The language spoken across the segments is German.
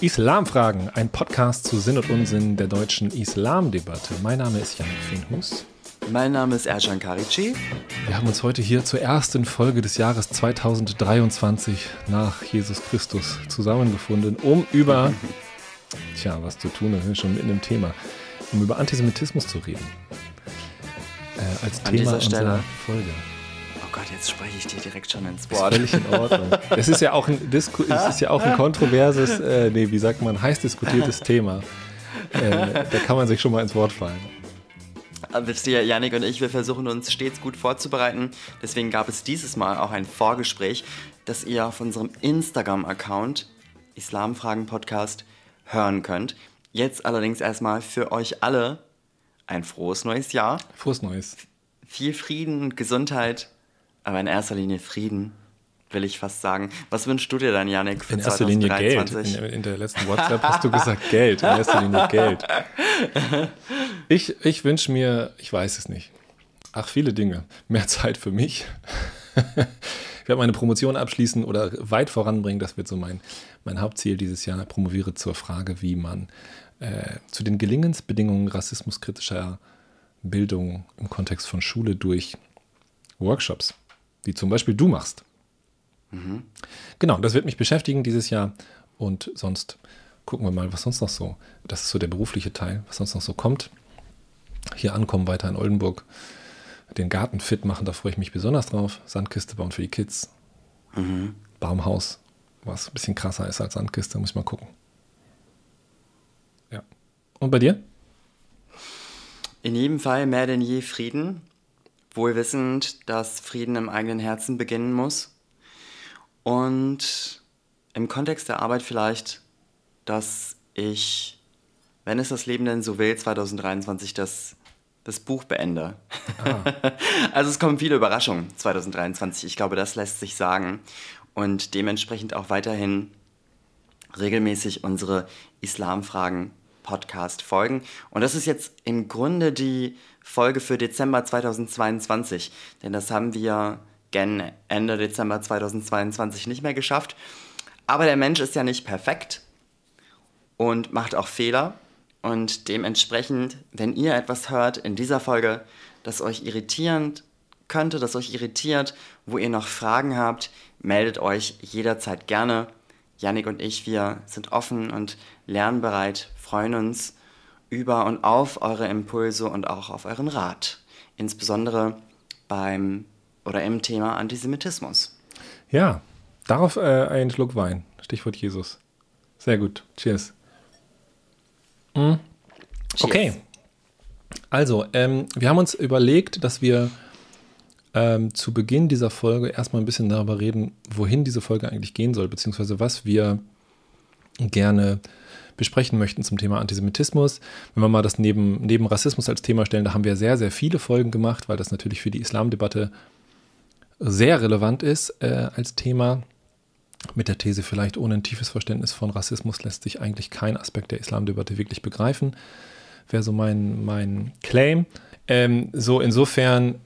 Islamfragen, ein Podcast zu Sinn und Unsinn der deutschen Islamdebatte. Mein Name ist Janik Feenhus. Mein Name ist Ercan Karici. Wir haben uns heute hier zur ersten Folge des Jahres 2023 nach Jesus Christus zusammengefunden, um über, tja, was zu tun, das ist schon mitten im Thema, um über Antisemitismus zu reden. Äh, als An Thema Stelle. Folge. Gott, jetzt spreche ich dir direkt schon ins Wort. Ist völlig in Ordnung. es ist ja auch ein, Disku es ist ja auch ein kontroverses, äh, nee, wie sagt man, heiß diskutiertes Thema. Äh, da kann man sich schon mal ins Wort fallen. Wisst ihr, Janik und ich, wir versuchen uns stets gut vorzubereiten. Deswegen gab es dieses Mal auch ein Vorgespräch, das ihr auf unserem Instagram-Account Islamfragen Podcast hören könnt. Jetzt allerdings erstmal für euch alle ein frohes neues Jahr. Frohes neues. Viel Frieden und Gesundheit aber in erster Linie Frieden, will ich fast sagen. Was wünschst du dir dann, Janik, für in erster 2023? Linie Geld. In, in, der letzten WhatsApp hast du gesagt Geld. In erster Linie Geld. Ich, ich wünsche mir, ich weiß es nicht. Ach, viele Dinge. Mehr Zeit für mich. Ich werde meine Promotion abschließen oder weit voranbringen. Das wird so mein, mein Hauptziel dieses Jahr. Promoviere zur Frage, wie man äh, zu den Gelingensbedingungen rassismuskritischer Bildung im Kontext von Schule durch Workshops wie zum Beispiel du machst. Mhm. Genau, das wird mich beschäftigen dieses Jahr und sonst gucken wir mal, was sonst noch so, das ist so der berufliche Teil, was sonst noch so kommt. Hier ankommen, weiter in Oldenburg, den Garten fit machen, da freue ich mich besonders drauf. Sandkiste bauen für die Kids. Mhm. Baumhaus, was ein bisschen krasser ist als Sandkiste, muss ich mal gucken. Ja. Und bei dir? In jedem Fall mehr denn je Frieden wohlwissend, dass Frieden im eigenen Herzen beginnen muss. Und im Kontext der Arbeit vielleicht, dass ich, wenn es das Leben denn so will, 2023 das, das Buch beende. Ah. also es kommen viele Überraschungen 2023. Ich glaube, das lässt sich sagen. Und dementsprechend auch weiterhin regelmäßig unsere Islamfragen Podcast folgen. Und das ist jetzt im Grunde die Folge für Dezember 2022, denn das haben wir gen Ende Dezember 2022 nicht mehr geschafft. Aber der Mensch ist ja nicht perfekt und macht auch Fehler. Und dementsprechend, wenn ihr etwas hört in dieser Folge, das euch irritierend könnte, das euch irritiert, wo ihr noch Fragen habt, meldet euch jederzeit gerne. Yannick und ich, wir sind offen und lernbereit, freuen uns über und auf eure Impulse und auch auf euren Rat. Insbesondere beim oder im Thema Antisemitismus. Ja, darauf äh, ein Schluck Wein. Stichwort Jesus. Sehr gut. Cheers. Mhm. Okay. Also, ähm, wir haben uns überlegt, dass wir ähm, zu Beginn dieser Folge erstmal ein bisschen darüber reden, wohin diese Folge eigentlich gehen soll, beziehungsweise was wir gerne besprechen möchten zum Thema Antisemitismus. Wenn wir mal das neben, neben Rassismus als Thema stellen, da haben wir sehr, sehr viele Folgen gemacht, weil das natürlich für die Islamdebatte sehr relevant ist äh, als Thema. Mit der These, vielleicht ohne ein tiefes Verständnis von Rassismus lässt sich eigentlich kein Aspekt der Islamdebatte wirklich begreifen. Wäre so mein, mein Claim. Ähm, so insofern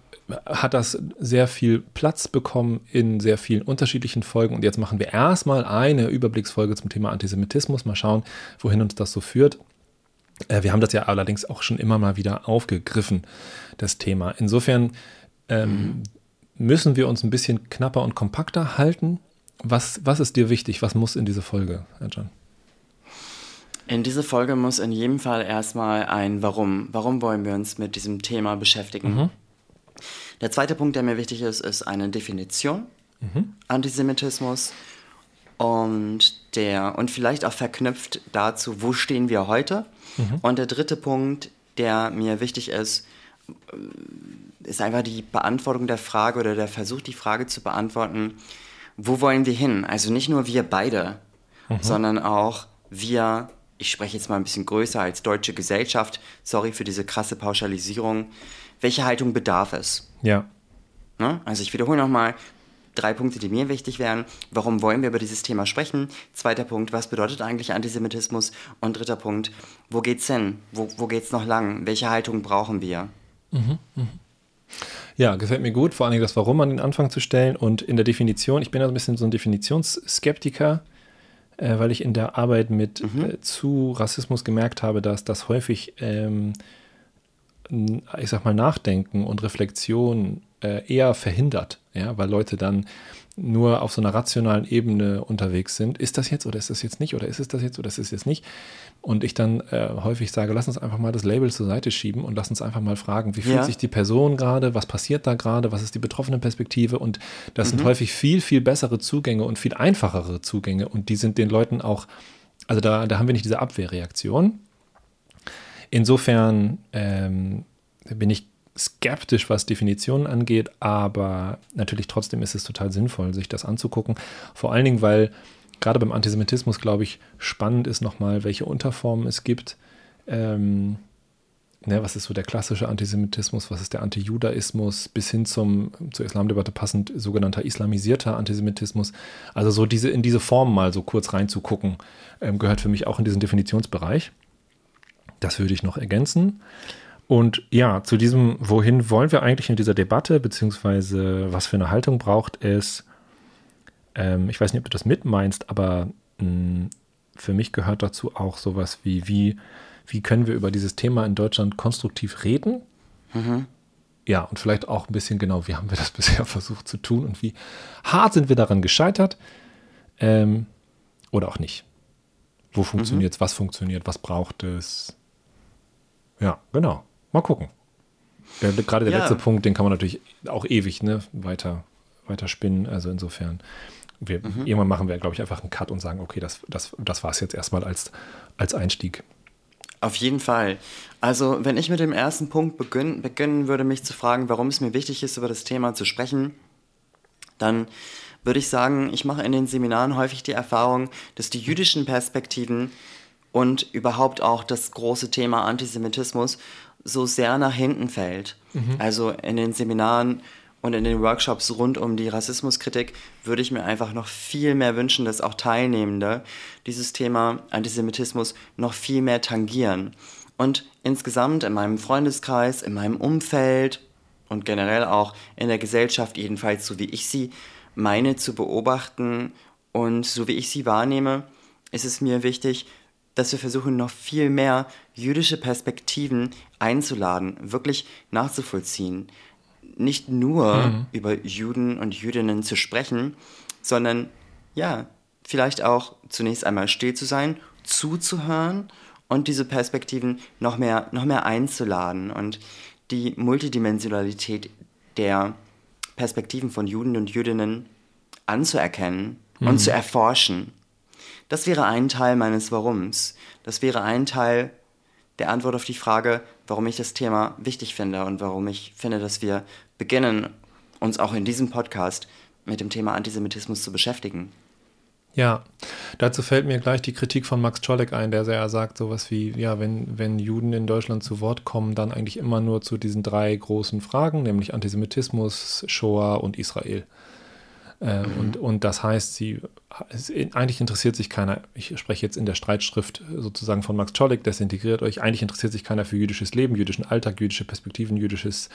hat das sehr viel Platz bekommen in sehr vielen unterschiedlichen Folgen. Und jetzt machen wir erstmal eine Überblicksfolge zum Thema Antisemitismus. Mal schauen, wohin uns das so führt. Äh, wir haben das ja allerdings auch schon immer mal wieder aufgegriffen, das Thema. Insofern ähm, müssen wir uns ein bisschen knapper und kompakter halten. Was, was ist dir wichtig? Was muss in diese Folge, Herr John? In diese Folge muss in jedem Fall erstmal ein Warum. Warum wollen wir uns mit diesem Thema beschäftigen? Mhm. Der zweite Punkt, der mir wichtig ist, ist eine Definition. Mhm. Antisemitismus. Und, der, und vielleicht auch verknüpft dazu, wo stehen wir heute. Mhm. Und der dritte Punkt, der mir wichtig ist, ist einfach die Beantwortung der Frage oder der Versuch, die Frage zu beantworten, wo wollen wir hin? Also nicht nur wir beide, mhm. sondern auch wir, ich spreche jetzt mal ein bisschen größer als deutsche Gesellschaft, sorry für diese krasse Pauschalisierung, welche Haltung bedarf es? Ja. Ne? Also ich wiederhole nochmal drei Punkte, die mir wichtig wären. Warum wollen wir über dieses Thema sprechen? Zweiter Punkt, was bedeutet eigentlich Antisemitismus? Und dritter Punkt, wo geht's hin? Wo, wo geht's noch lang? Welche Haltung brauchen wir? Mhm, mh. Ja, gefällt mir gut, vor allem das Warum an den Anfang zu stellen und in der Definition, ich bin ja ein bisschen so ein Definitionsskeptiker, äh, weil ich in der Arbeit mit mhm. äh, zu Rassismus gemerkt habe, dass das häufig, ähm, ich sag mal, Nachdenken und Reflexion äh, eher verhindert, ja, weil Leute dann nur auf so einer rationalen Ebene unterwegs sind. Ist das jetzt oder ist das jetzt nicht oder ist es das jetzt oder ist es jetzt nicht? Und ich dann äh, häufig sage, lass uns einfach mal das Label zur Seite schieben und lass uns einfach mal fragen, wie fühlt ja. sich die Person gerade, was passiert da gerade, was ist die betroffene Perspektive und das mhm. sind häufig viel, viel bessere Zugänge und viel einfachere Zugänge und die sind den Leuten auch, also da, da haben wir nicht diese Abwehrreaktion. Insofern ähm, bin ich skeptisch, was Definitionen angeht, aber natürlich trotzdem ist es total sinnvoll, sich das anzugucken. Vor allen Dingen, weil gerade beim Antisemitismus, glaube ich, spannend ist nochmal, welche Unterformen es gibt. Ähm, ne, was ist so der klassische Antisemitismus, was ist der Antijudaismus, bis hin zum zur Islamdebatte passend sogenannter islamisierter Antisemitismus. Also so diese in diese Form mal so kurz reinzugucken, ähm, gehört für mich auch in diesen Definitionsbereich. Das würde ich noch ergänzen. Und ja, zu diesem, wohin wollen wir eigentlich in dieser Debatte, beziehungsweise was für eine Haltung braucht es, ähm, ich weiß nicht, ob du das mitmeinst, aber mh, hm, für mich gehört dazu auch sowas wie, wie, wie können wir über dieses Thema in Deutschland konstruktiv reden? Mhm. Ja, und vielleicht auch ein bisschen genau, wie haben wir das bisher versucht zu tun und wie hart sind wir daran gescheitert ähm, oder auch nicht. Wo funktioniert es, mhm. was funktioniert, was braucht es? Ja, genau. Mal gucken. Der, gerade der ja. letzte Punkt, den kann man natürlich auch ewig ne, weiter, weiter spinnen. Also insofern wir, mhm. irgendwann machen wir, glaube ich, einfach einen Cut und sagen, okay, das, das, das war es jetzt erstmal als, als Einstieg. Auf jeden Fall. Also, wenn ich mit dem ersten Punkt beginn, beginnen würde, mich zu fragen, warum es mir wichtig ist, über das Thema zu sprechen, dann würde ich sagen, ich mache in den Seminaren häufig die Erfahrung, dass die jüdischen Perspektiven und überhaupt auch das große Thema Antisemitismus so sehr nach hinten fällt. Mhm. Also in den Seminaren und in den Workshops rund um die Rassismuskritik würde ich mir einfach noch viel mehr wünschen, dass auch Teilnehmende dieses Thema Antisemitismus noch viel mehr tangieren. Und insgesamt in meinem Freundeskreis, in meinem Umfeld und generell auch in der Gesellschaft, jedenfalls so wie ich sie meine zu beobachten und so wie ich sie wahrnehme, ist es mir wichtig, dass wir versuchen, noch viel mehr jüdische Perspektiven einzuladen, wirklich nachzuvollziehen nicht nur mhm. über Juden und Jüdinnen zu sprechen, sondern ja, vielleicht auch zunächst einmal still zu sein, zuzuhören und diese Perspektiven noch mehr, noch mehr einzuladen und die Multidimensionalität der Perspektiven von Juden und Jüdinnen anzuerkennen mhm. und zu erforschen. Das wäre ein Teil meines Warums. Das wäre ein Teil der Antwort auf die Frage, warum ich das Thema wichtig finde und warum ich finde, dass wir beginnen, uns auch in diesem Podcast mit dem Thema Antisemitismus zu beschäftigen. Ja, dazu fällt mir gleich die Kritik von Max Czolek ein, der sehr sagt, sowas wie, ja, wenn, wenn Juden in Deutschland zu Wort kommen, dann eigentlich immer nur zu diesen drei großen Fragen, nämlich Antisemitismus, Shoah und Israel. Äh, mhm. und, und das heißt, sie eigentlich interessiert sich keiner, ich spreche jetzt in der Streitschrift sozusagen von Max Czolek, desintegriert euch, eigentlich interessiert sich keiner für jüdisches Leben, jüdischen Alltag, jüdische Perspektiven, jüdisches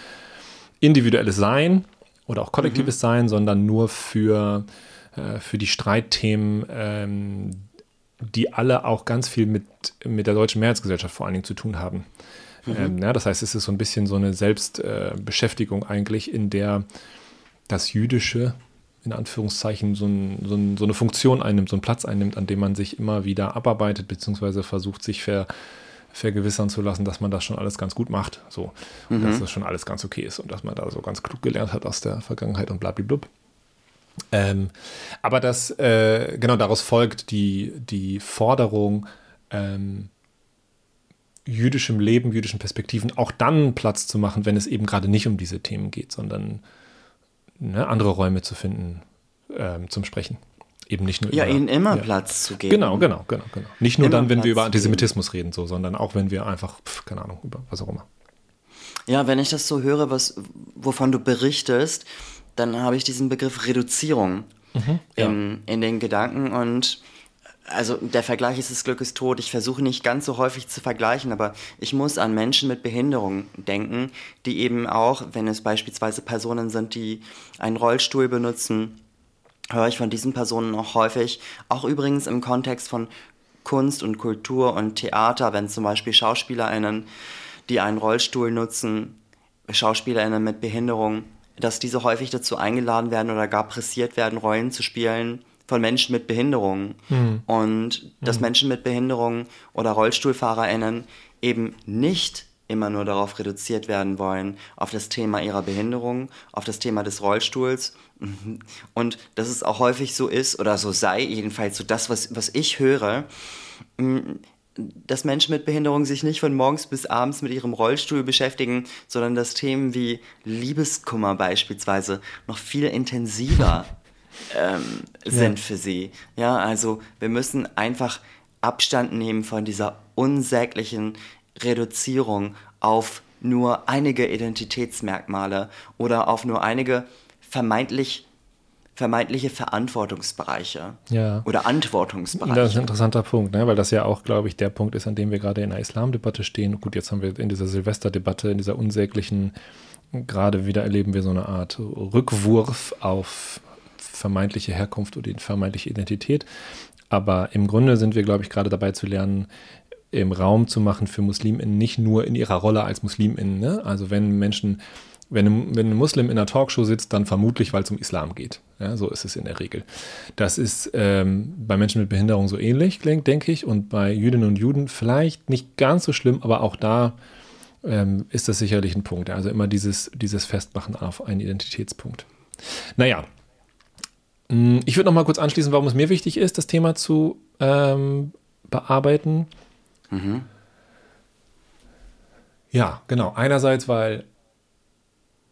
individuelles Sein oder auch kollektives mhm. Sein, sondern nur für, äh, für die Streitthemen, ähm, die alle auch ganz viel mit, mit der deutschen Mehrheitsgesellschaft vor allen Dingen zu tun haben. Mhm. Ähm, ja, das heißt, es ist so ein bisschen so eine Selbstbeschäftigung äh, eigentlich, in der das Jüdische in Anführungszeichen so, ein, so, ein, so, eine Funktion einnimmt, so einen Platz einnimmt, an dem man sich immer wieder abarbeitet, beziehungsweise versucht, sich ver, vergewissern zu lassen, dass man das schon alles ganz gut macht. So. Und mhm. dass das schon alles ganz okay ist und dass man da so ganz klug gelernt hat aus der Vergangenheit und blablablub. Ähm, aber das, äh, genau daraus folgt die, die Forderung, ähm, jüdischem Leben, jüdischen Perspektiven auch dann Platz zu machen, wenn es eben gerade nicht um diese Themen geht, sondern ne, andere Räume zu finden ähm, zum Sprechen. Eben nicht nur ja, über, ihnen immer ja. Platz zu geben. Genau, genau, genau, genau. Nicht nur immer dann, wenn Platz wir über Antisemitismus reden, so, sondern auch wenn wir einfach, pf, keine Ahnung, über was auch immer. Ja, wenn ich das so höre, was, wovon du berichtest, dann habe ich diesen Begriff Reduzierung mhm, ja. in, in den Gedanken und also der Vergleich ist des Glückes tot. Ich versuche nicht ganz so häufig zu vergleichen, aber ich muss an Menschen mit Behinderung denken, die eben auch, wenn es beispielsweise Personen sind, die einen Rollstuhl benutzen, höre ich von diesen Personen auch häufig, auch übrigens im Kontext von Kunst und Kultur und Theater, wenn zum Beispiel SchauspielerInnen, die einen Rollstuhl nutzen, SchauspielerInnen mit Behinderung, dass diese häufig dazu eingeladen werden oder gar pressiert werden, Rollen zu spielen von Menschen mit Behinderungen. Mhm. Und dass mhm. Menschen mit Behinderungen oder RollstuhlfahrerInnen eben nicht immer nur darauf reduziert werden wollen, auf das Thema ihrer Behinderung, auf das Thema des Rollstuhls. Und dass es auch häufig so ist, oder so sei, jedenfalls so das, was, was ich höre, dass Menschen mit Behinderung sich nicht von morgens bis abends mit ihrem Rollstuhl beschäftigen, sondern dass Themen wie Liebeskummer beispielsweise noch viel intensiver ähm, sind ja. für sie. Ja, also wir müssen einfach Abstand nehmen von dieser unsäglichen Reduzierung auf nur einige Identitätsmerkmale oder auf nur einige vermeintlich vermeintliche Verantwortungsbereiche ja. oder Antwortungsbereiche. Das ist ein interessanter Punkt, ne? weil das ja auch, glaube ich, der Punkt ist, an dem wir gerade in der Islamdebatte stehen. Gut, jetzt haben wir in dieser Silvesterdebatte, in dieser unsäglichen, gerade wieder erleben wir so eine Art Rückwurf auf vermeintliche Herkunft oder die vermeintliche Identität. Aber im Grunde sind wir, glaube ich, gerade dabei zu lernen, im Raum zu machen für MuslimInnen, nicht nur in ihrer Rolle als MuslimInnen. Ne? Also wenn Menschen, wenn, wenn ein Muslim in einer Talkshow sitzt, dann vermutlich, weil es um Islam geht. Ja, so ist es in der Regel. Das ist ähm, bei Menschen mit Behinderung so ähnlich, denke ich, und bei Jüdinnen und Juden vielleicht nicht ganz so schlimm, aber auch da ähm, ist das sicherlich ein Punkt. Also immer dieses, dieses Festmachen auf einen Identitätspunkt. Naja, ich würde noch mal kurz anschließen, warum es mir wichtig ist, das Thema zu ähm, bearbeiten. Mhm. Ja, genau. Einerseits, weil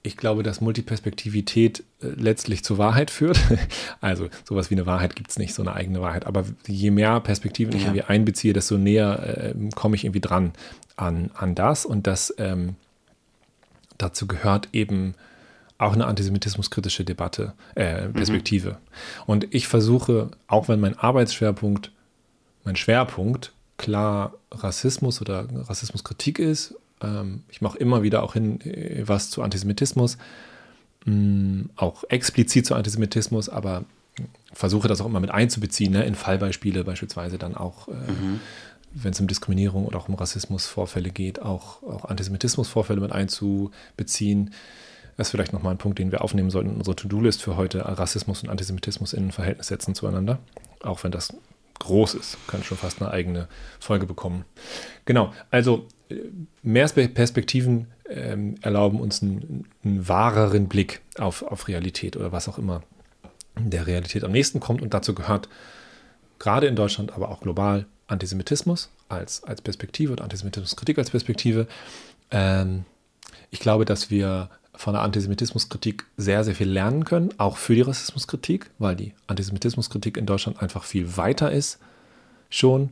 ich glaube, dass Multiperspektivität äh, letztlich zur Wahrheit führt. Also sowas wie eine Wahrheit gibt es nicht, so eine eigene Wahrheit. Aber je mehr Perspektiven ja. ich irgendwie einbeziehe, desto näher äh, komme ich irgendwie dran an, an das. Und das ähm, dazu gehört eben auch eine antisemitismuskritische Debatte, äh, Perspektive. Mhm. Und ich versuche, auch wenn mein Arbeitsschwerpunkt, mein Schwerpunkt klar Rassismus oder Rassismuskritik ist. Ähm, ich mache immer wieder auch hin äh, was zu Antisemitismus, mh, mm, auch explizit zu Antisemitismus, aber versuche das auch immer mit einzubeziehen, ne, in Fallbeispiele beispielsweise dann auch, äh, mhm. wenn es um Diskriminierung oder auch um Rassismusvorfälle geht, auch, auch Antisemitismusvorfälle mit einzubeziehen. Das ist vielleicht nochmal ein Punkt, den wir aufnehmen sollten in unserer To-Do-List für heute, Rassismus und Antisemitismus in Verhältnis setzen zueinander. Auch wenn das groß ist. Kann schon fast eine eigene Folge bekommen. Genau, also äh, mehr Perspektiven ähm, erlauben uns einen, einen, wahreren Blick auf, auf Realität oder was auch immer der Realität am nächsten kommt. Und dazu gehört gerade in Deutschland, aber auch global Antisemitismus als, als Perspektive und Antisemitismuskritik als Perspektive. Ähm, ich glaube, dass wir von der Antisemitismuskritik sehr, sehr viel lernen können, auch für die Rassismuskritik, weil die Antisemitismuskritik in Deutschland einfach viel weiter ist, schon,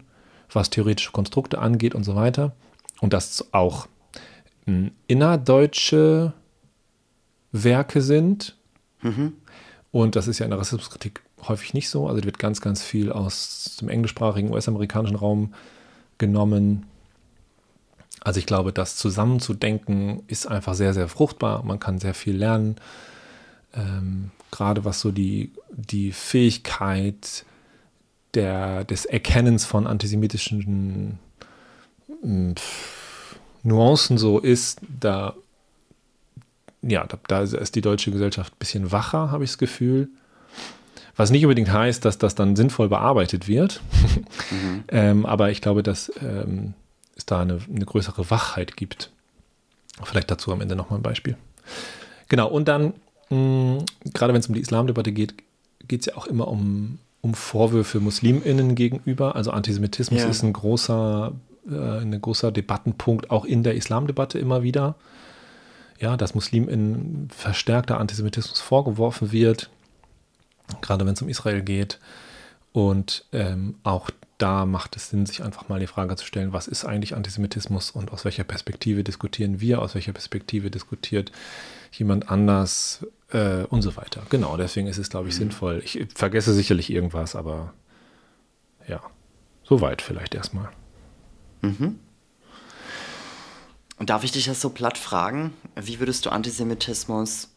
was theoretische Konstrukte angeht und so weiter. Und das auch hm, innerdeutsche Werke sind. Mhm. Und das ist ja in der Rassismuskritik häufig nicht so. Also wird ganz, ganz viel aus dem englischsprachigen US-amerikanischen Raum genommen, also ich glaube, das zusammenzudenken ist einfach sehr, sehr fruchtbar. Man kann sehr viel lernen. Ähm, gerade was so die, die Fähigkeit der, des Erkennens von antisemitischen äh, Nuancen so ist, da, ja, da, da ist die deutsche Gesellschaft ein bisschen wacher, habe ich das Gefühl. Was nicht unbedingt heißt, dass das dann sinnvoll bearbeitet wird. Mhm. ähm, aber ich glaube, dass ähm, es da eine, eine größere Wachheit gibt. Vielleicht dazu am Ende nochmal ein Beispiel. Genau, und dann, mh, gerade wenn es um die Islamdebatte geht, geht es ja auch immer um, um Vorwürfe MuslimInnen gegenüber. Also Antisemitismus ja. ist ein großer, äh, ein großer Debattenpunkt, auch in der Islamdebatte immer wieder. Ja, dass MuslimInnen verstärkter Antisemitismus vorgeworfen wird, gerade wenn es um Israel geht. Und ähm, auch da macht es Sinn, sich einfach mal die Frage zu stellen, was ist eigentlich Antisemitismus und aus welcher Perspektive diskutieren wir, aus welcher Perspektive diskutiert jemand anders äh, und so weiter. Genau, deswegen ist es, glaube ich, mhm. sinnvoll. Ich vergesse sicherlich irgendwas, aber ja, soweit vielleicht erstmal. Mhm. Und darf ich dich das so platt fragen? Wie würdest du Antisemitismus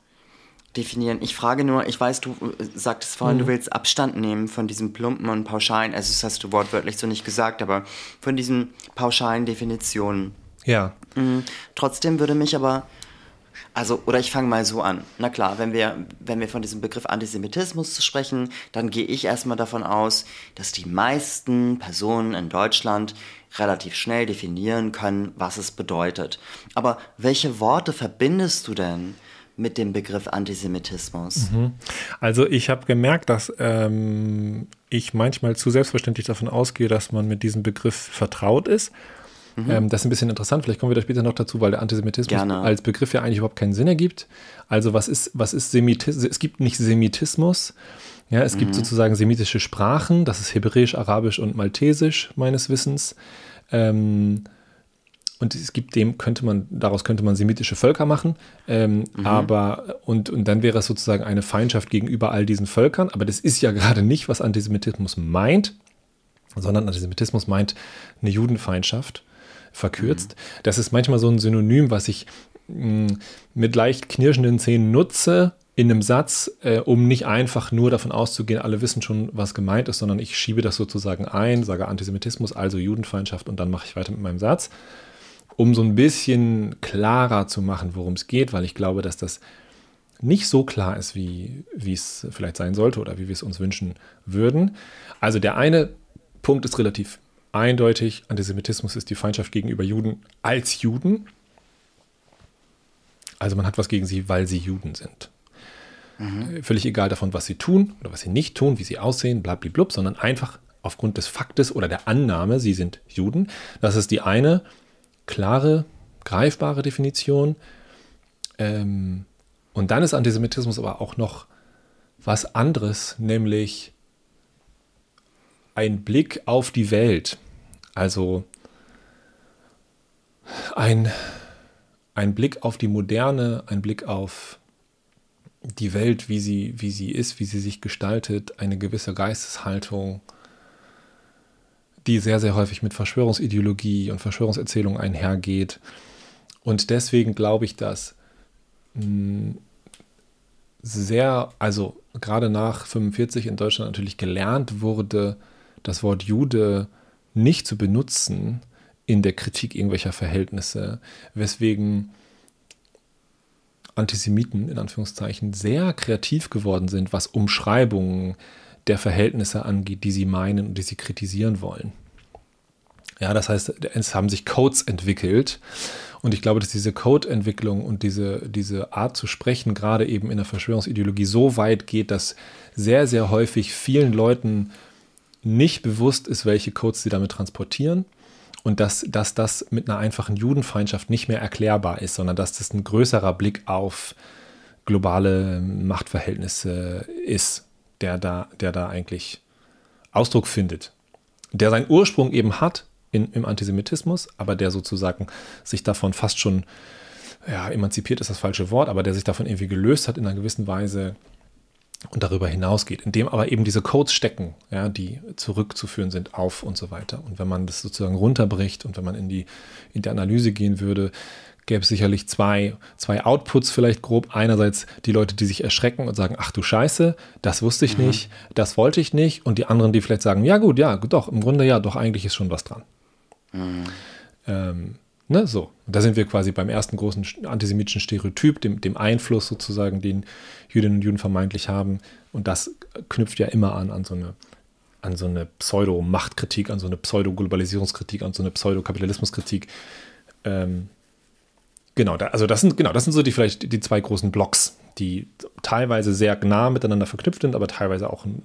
definieren. Ich frage nur, ich weiß, du äh, sagtest vorhin, mhm. du willst Abstand nehmen von diesen plumpen und pauschalen, also das hast du wortwörtlich so nicht gesagt, aber von diesen pauschalen Definitionen. Ja. Mhm. Trotzdem würde mich aber, also, oder ich fange mal so an. Na klar, wenn wir, wenn wir von diesem Begriff Antisemitismus sprechen, dann gehe ich erstmal davon aus, dass die meisten Personen in Deutschland relativ schnell definieren können, was es bedeutet. Aber welche Worte verbindest du denn mit dem Begriff Antisemitismus? Mhm. Also ich habe gemerkt, dass ähm, ich manchmal zu selbstverständlich davon ausgehe, dass man mit diesem Begriff vertraut ist. Mhm. Ähm, das ist ein bisschen interessant, vielleicht kommen wir da später noch dazu, weil der Antisemitismus Gerne. als Begriff ja eigentlich überhaupt keinen Sinn ergibt. Also was ist, was ist Semitismus? Es gibt nicht Semitismus. Ja, es mhm. gibt sozusagen semitische Sprachen, das ist Hebräisch, Arabisch und Maltesisch meines Wissens. Ähm, und es gibt dem, könnte man, daraus könnte man semitische Völker machen, ähm, mhm. aber und, und dann wäre es sozusagen eine Feindschaft gegenüber all diesen Völkern, aber das ist ja gerade nicht, was Antisemitismus meint, sondern Antisemitismus meint eine Judenfeindschaft, verkürzt. Mhm. Das ist manchmal so ein Synonym, was ich mh, mm, mit leicht knirschenden Zähnen nutze, in einem Satz, äh, um nicht einfach nur davon auszugehen, alle wissen schon, was gemeint ist, sondern ich schiebe das sozusagen ein, sage Antisemitismus, also Judenfeindschaft und dann mache ich weiter mit meinem Satz um so ein bisschen klarer zu machen, worum es geht, weil ich glaube, dass das nicht so klar ist, wie, wie es vielleicht sein sollte oder wie wir es uns wünschen würden. Also der eine Punkt ist relativ eindeutig, Antisemitismus ist die Feindschaft gegenüber Juden als Juden. Also man hat was gegen sie, weil sie Juden sind. Mhm. Völlig egal davon, was sie tun oder was sie nicht tun, wie sie aussehen, blablablub, sondern einfach aufgrund des Faktes oder der Annahme, sie sind Juden. Das ist die eine klare, greifbare Definition. Ähm, und dann ist Antisemitismus aber auch noch was anderes, nämlich ein Blick auf die Welt. Also ein, ein Blick auf die Moderne, ein Blick auf die Welt, wie sie, wie sie ist, wie sie sich gestaltet, eine gewisse Geisteshaltung, die sehr, sehr häufig mit Verschwörungsideologie und Verschwörungserzählung einhergeht. Und deswegen glaube ich, dass hm, sehr, also gerade nach 45 in Deutschland natürlich gelernt wurde, das Wort Jude nicht zu benutzen in der Kritik irgendwelcher Verhältnisse, weswegen Antisemiten in Anführungszeichen sehr kreativ geworden sind, was Umschreibungen der Verhältnisse angeht, die sie meinen und die sie kritisieren wollen. Ja, das heißt, es haben sich Codes entwickelt. Und ich glaube, dass diese Code-Entwicklung und diese, diese Art zu sprechen gerade eben in der Verschwörungsideologie so weit geht, dass sehr, sehr häufig vielen Leuten nicht bewusst ist, welche Codes sie damit transportieren. Und dass, dass das mit einer einfachen Judenfeindschaft nicht mehr erklärbar ist, sondern dass das ein größerer Blick auf globale Machtverhältnisse ist der da, der da eigentlich Ausdruck findet. Der seinen Ursprung eben hat in, im Antisemitismus, aber der sozusagen sich davon fast schon, ja, emanzipiert ist das falsche Wort, aber der sich davon irgendwie gelöst hat in einer gewissen Weise und darüber hinausgeht, in dem aber eben diese Codes stecken, ja, die zurückzuführen sind auf und so weiter. Und wenn man das sozusagen runterbricht und wenn man in die, in die Analyse gehen würde, gäbe es sicherlich zwei, zwei Outputs vielleicht grob. Einerseits die Leute, die sich erschrecken und sagen, ach du Scheiße, das wusste ich mhm. nicht, das wollte ich nicht. Und die anderen, die vielleicht sagen, ja gut, ja, doch, im Grunde ja, doch, eigentlich ist schon was dran. Mhm. Ähm, ne, so. Und da sind wir quasi beim ersten großen antisemitischen Stereotyp, dem, dem Einfluss sozusagen, den Jüdinnen und Juden vermeintlich haben. Und das knüpft ja immer an, an so eine an so eine Pseudo-Machtkritik, an so eine Pseudo-Globalisierungskritik, an so eine Pseudo-Kapitalismuskritik. Ähm, Genau, da, also das sind, genau, das sind so die vielleicht die zwei großen Blocks, die teilweise sehr nah miteinander verknüpft sind, aber teilweise auch einen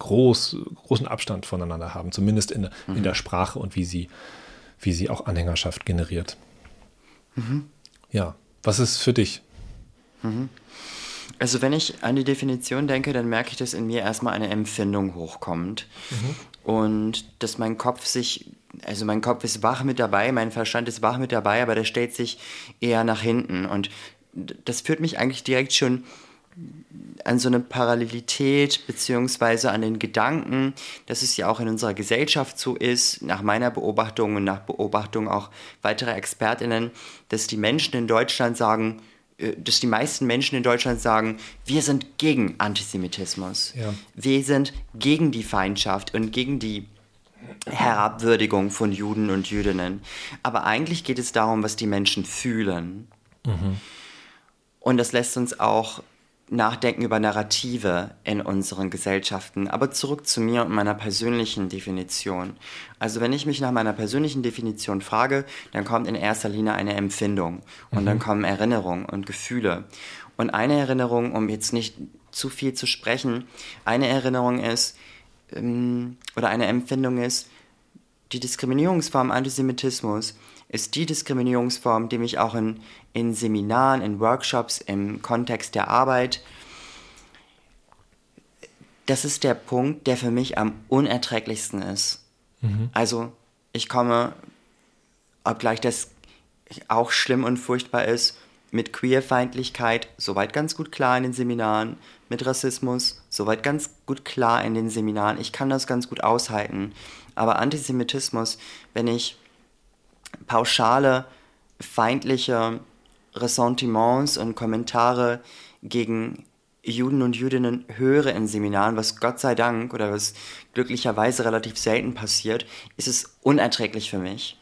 groß, großen Abstand voneinander haben, zumindest in, mhm. in der Sprache und wie sie, wie sie auch Anhängerschaft generiert. Mhm. Ja, was ist für dich? Mhm. Also wenn ich an die Definition denke, dann merke ich, dass in mir erstmal eine Empfindung hochkommt mhm. und dass mein Kopf sich also mein Kopf ist wach mit dabei, mein Verstand ist wach mit dabei, aber der stellt sich eher nach hinten. Und das führt mich eigentlich direkt schon an so eine Parallelität beziehungsweise an den Gedanken, dass es ja auch in unserer Gesellschaft so ist, nach meiner Beobachtung und nach Beobachtung auch weiterer Expertinnen, dass die Menschen in Deutschland sagen, äh, dass die meisten Menschen in Deutschland sagen, wir sind gegen Antisemitismus. Ja. Wir sind gegen die Feindschaft und gegen die Herabwürdigung von Juden und Jüdinnen. Aber eigentlich geht es darum, was die Menschen fühlen. Mhm. Und das lässt uns auch nachdenken über Narrative in unseren Gesellschaften. Aber zurück zu mir und meiner persönlichen Definition. Also wenn ich mich nach meiner persönlichen Definition frage, dann kommt in erster Linie eine Empfindung und mhm. dann kommen Erinnerungen und Gefühle. Und eine Erinnerung, um jetzt nicht zu viel zu sprechen, eine Erinnerung ist, ähm, oder eine Empfindung ist, die Diskriminierungsform Antisemitismus ist die Diskriminierungsform, die mich auch in, in Seminaren, in Workshops, im Kontext der Arbeit, das ist der Punkt, der für mich am unerträglichsten ist. Mhm. Also ich komme, obgleich das auch schlimm und furchtbar ist, mit Queerfeindlichkeit soweit ganz gut klar in den Seminaren, mit Rassismus soweit ganz gut klar in den Seminaren. Ich kann das ganz gut aushalten. Aber Antisemitismus, wenn ich pauschale, feindliche Ressentiments und Kommentare gegen Juden und Jüdinnen höre in Seminaren, was Gott sei Dank oder was glücklicherweise relativ selten passiert, ist es unerträglich für mich.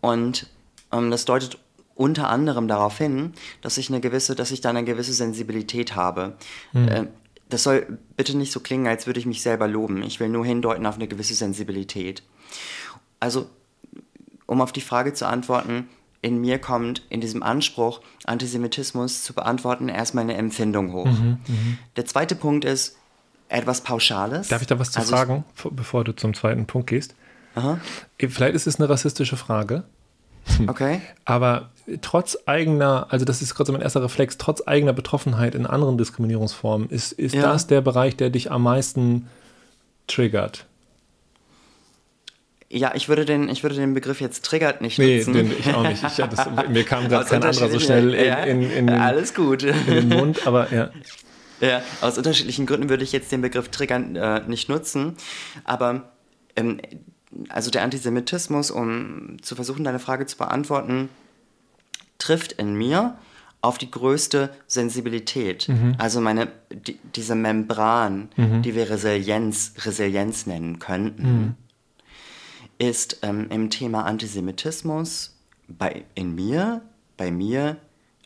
Und ähm, das deutet unter anderem darauf hin, dass ich eine gewisse, dass ich da eine gewisse Sensibilität habe. Mhm. Äh, das soll bitte nicht so klingen, als würde ich mich selber loben. Ich will nur hindeuten auf eine gewisse Sensibilität. Also um auf die Frage zu antworten, in mir kommt in diesem Anspruch, Antisemitismus zu beantworten, erstmal eine Empfindung hoch. Mhm, mh. Der zweite Punkt ist etwas Pauschales. Darf ich da was zu also fragen, bevor du zum zweiten Punkt gehst? Aha. Vielleicht ist es eine rassistische Frage. Okay. Aber trotz eigener, also das ist gerade so mein erster Reflex, trotz eigener Betroffenheit in anderen Diskriminierungsformen, ist, ist ja. das der Bereich, der dich am meisten triggert? Ja, ich würde den, ich würde den Begriff jetzt triggert nicht nee, nutzen. Nee, ich auch nicht. Ich, das, mir kam gerade kein anderer so schnell in, in, in, Alles gut. in den Mund, aber ja. Ja, aus unterschiedlichen Gründen würde ich jetzt den Begriff triggern äh, nicht nutzen. Aber ähm, also der Antisemitismus, um zu versuchen, deine Frage zu beantworten, trifft in mir auf die größte Sensibilität. Mhm. Also meine, die, diese Membran, mhm. die wir Resilienz, Resilienz nennen könnten. Mhm ist ähm, im Thema Antisemitismus bei, in mir, bei mir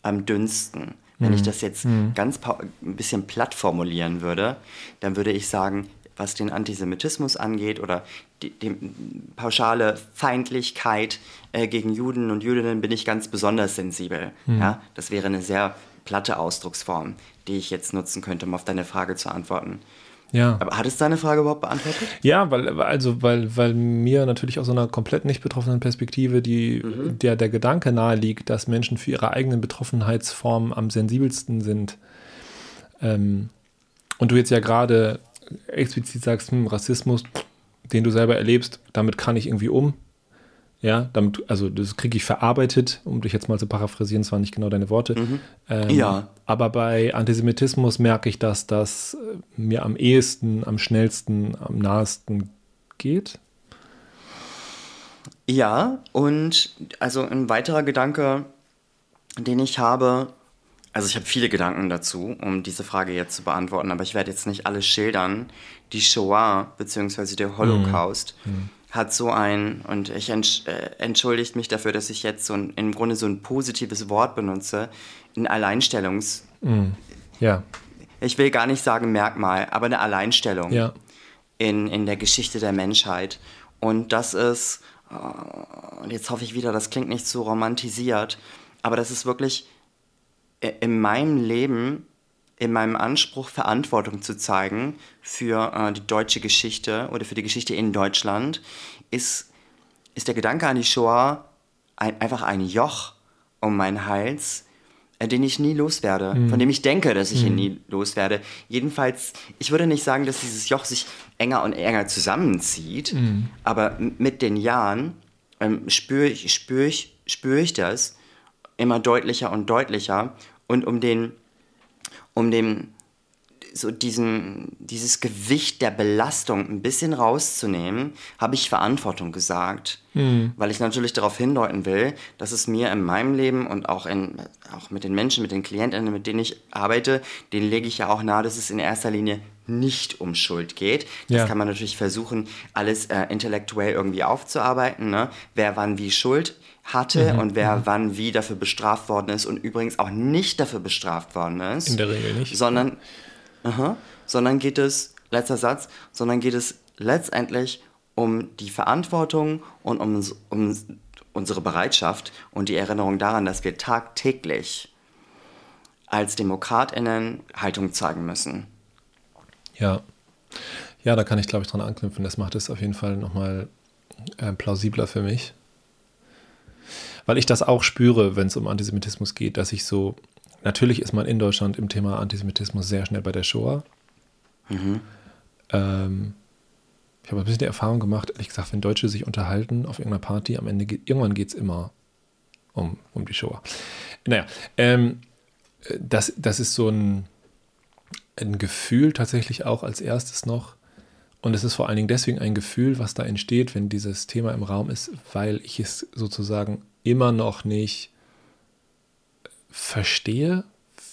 am dünnsten. Wenn ich mhm. das jetzt mhm. ganz ein bisschen platt formulieren würde, dann würde ich sagen, was den Antisemitismus angeht oder die, die pauschale Feindlichkeit äh, gegen Juden und Jüdinnen bin ich ganz besonders sensibel. Mhm. Ja? Das wäre eine sehr platte Ausdrucksform, die ich jetzt nutzen könnte, um auf deine Frage zu antworten. Ja. Aber hat es deine Frage überhaupt beantwortet? Ja, weil, also, weil, weil mir natürlich aus so einer komplett nicht betroffenen Perspektive die, mhm. der, der Gedanke nahe liegt, dass Menschen für ihre eigenen Betroffenheitsformen am sensibelsten sind. Ähm, und du jetzt ja gerade explizit sagst, hm, Rassismus, den du selber erlebst, damit kann ich irgendwie um. Ja, damit, also das kriege ich verarbeitet, um dich jetzt mal zu paraphrasieren, zwar nicht genau deine Worte. Mhm. Ähm, ja. Aber bei Antisemitismus merke ich, dass das äh, mir am ehesten, am schnellsten, am nahesten geht. Ja, und also ein weiterer Gedanke, den ich habe, also ich habe viele Gedanken dazu, um diese Frage jetzt zu beantworten, aber ich werde jetzt nicht alles schildern. Die Shoah bzw. der Holocaust mhm. Mhm hat so ein, und ich entsch, äh, entschuldigt mich dafür, dass ich jetzt so ein, im Grunde so ein positives Wort benutze, ein Alleinstellungs... Mm, ja. Ich will gar nicht sagen Merkmal, aber eine Alleinstellung ja. in, in der Geschichte der Menschheit. Und das ist, äh, und jetzt hoffe ich wieder, das klingt nicht so romantisiert, aber das ist wirklich in meinem Leben in meinem Anspruch, Verantwortung zu zeigen für äh, die deutsche Geschichte oder für die Geschichte in Deutschland, ist, ist der Gedanke an die Shoah ein, einfach ein Joch um meinen Hals, äh, den ich nie loswerde, mhm. von dem ich denke, dass ich mhm. ihn nie loswerde. Jedenfalls, ich würde nicht sagen, dass dieses Joch sich enger und enger zusammenzieht, mhm. aber mit den Jahren ähm, spüre ich, spür ich, spür ich das immer deutlicher und deutlicher und um den um dem so diesen, dieses Gewicht der Belastung ein bisschen rauszunehmen, habe ich Verantwortung gesagt. Mhm. Weil ich natürlich darauf hindeuten will, dass es mir in meinem Leben und auch, in, auch mit den Menschen, mit den Klientinnen, mit denen ich arbeite, denen lege ich ja auch nahe, dass es in erster Linie nicht um Schuld geht. Das ja. kann man natürlich versuchen, alles äh, intellektuell irgendwie aufzuarbeiten. Ne? Wer wann wie Schuld hatte mhm. und wer mhm. wann wie dafür bestraft worden ist und übrigens auch nicht dafür bestraft worden ist. In der Regel nicht. Sondern, aha, sondern geht es, letzter Satz, sondern geht es letztendlich um die Verantwortung und um, um unsere Bereitschaft und die Erinnerung daran, dass wir tagtäglich als DemokratInnen Haltung zeigen müssen. Ja. Ja, da kann ich, glaube ich, dran anknüpfen. Das macht es auf jeden Fall nochmal äh, plausibler für mich. Weil ich das auch spüre, wenn es um Antisemitismus geht, dass ich so, natürlich ist man in Deutschland im Thema Antisemitismus sehr schnell bei der Shoah. Mhm. Ähm, ich habe ein bisschen die Erfahrung gemacht, ehrlich gesagt, wenn Deutsche sich unterhalten auf irgendeiner Party, am Ende geht, irgendwann geht es immer um, um die Shoah. Naja, ähm, das, das ist so ein, ein Gefühl tatsächlich auch als erstes noch. Und es ist vor allen Dingen deswegen ein Gefühl, was da entsteht, wenn dieses Thema im Raum ist, weil ich es sozusagen immer noch nicht verstehe,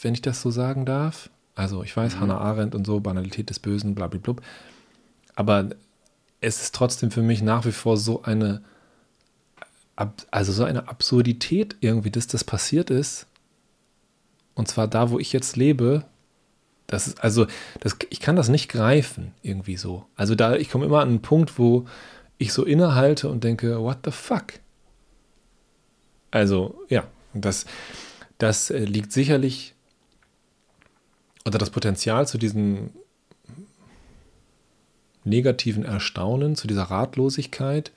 wenn ich das so sagen darf. Also ich weiß, mhm. Hannah Arendt und so, Banalität des Bösen, blablabla. Aber es ist trotzdem für mich nach wie vor so eine, also so eine Absurdität irgendwie, dass das passiert ist. Und zwar da, wo ich jetzt lebe, das ist, also, das, ich kann das nicht greifen, irgendwie so. Also da, ich komme immer an einen Punkt, wo ich so innehalte und denke, what the fuck? Also, ja, das, das äh, liegt sicherlich, oder das Potenzial zu diesem negativen Erstaunen, zu dieser Ratlosigkeit,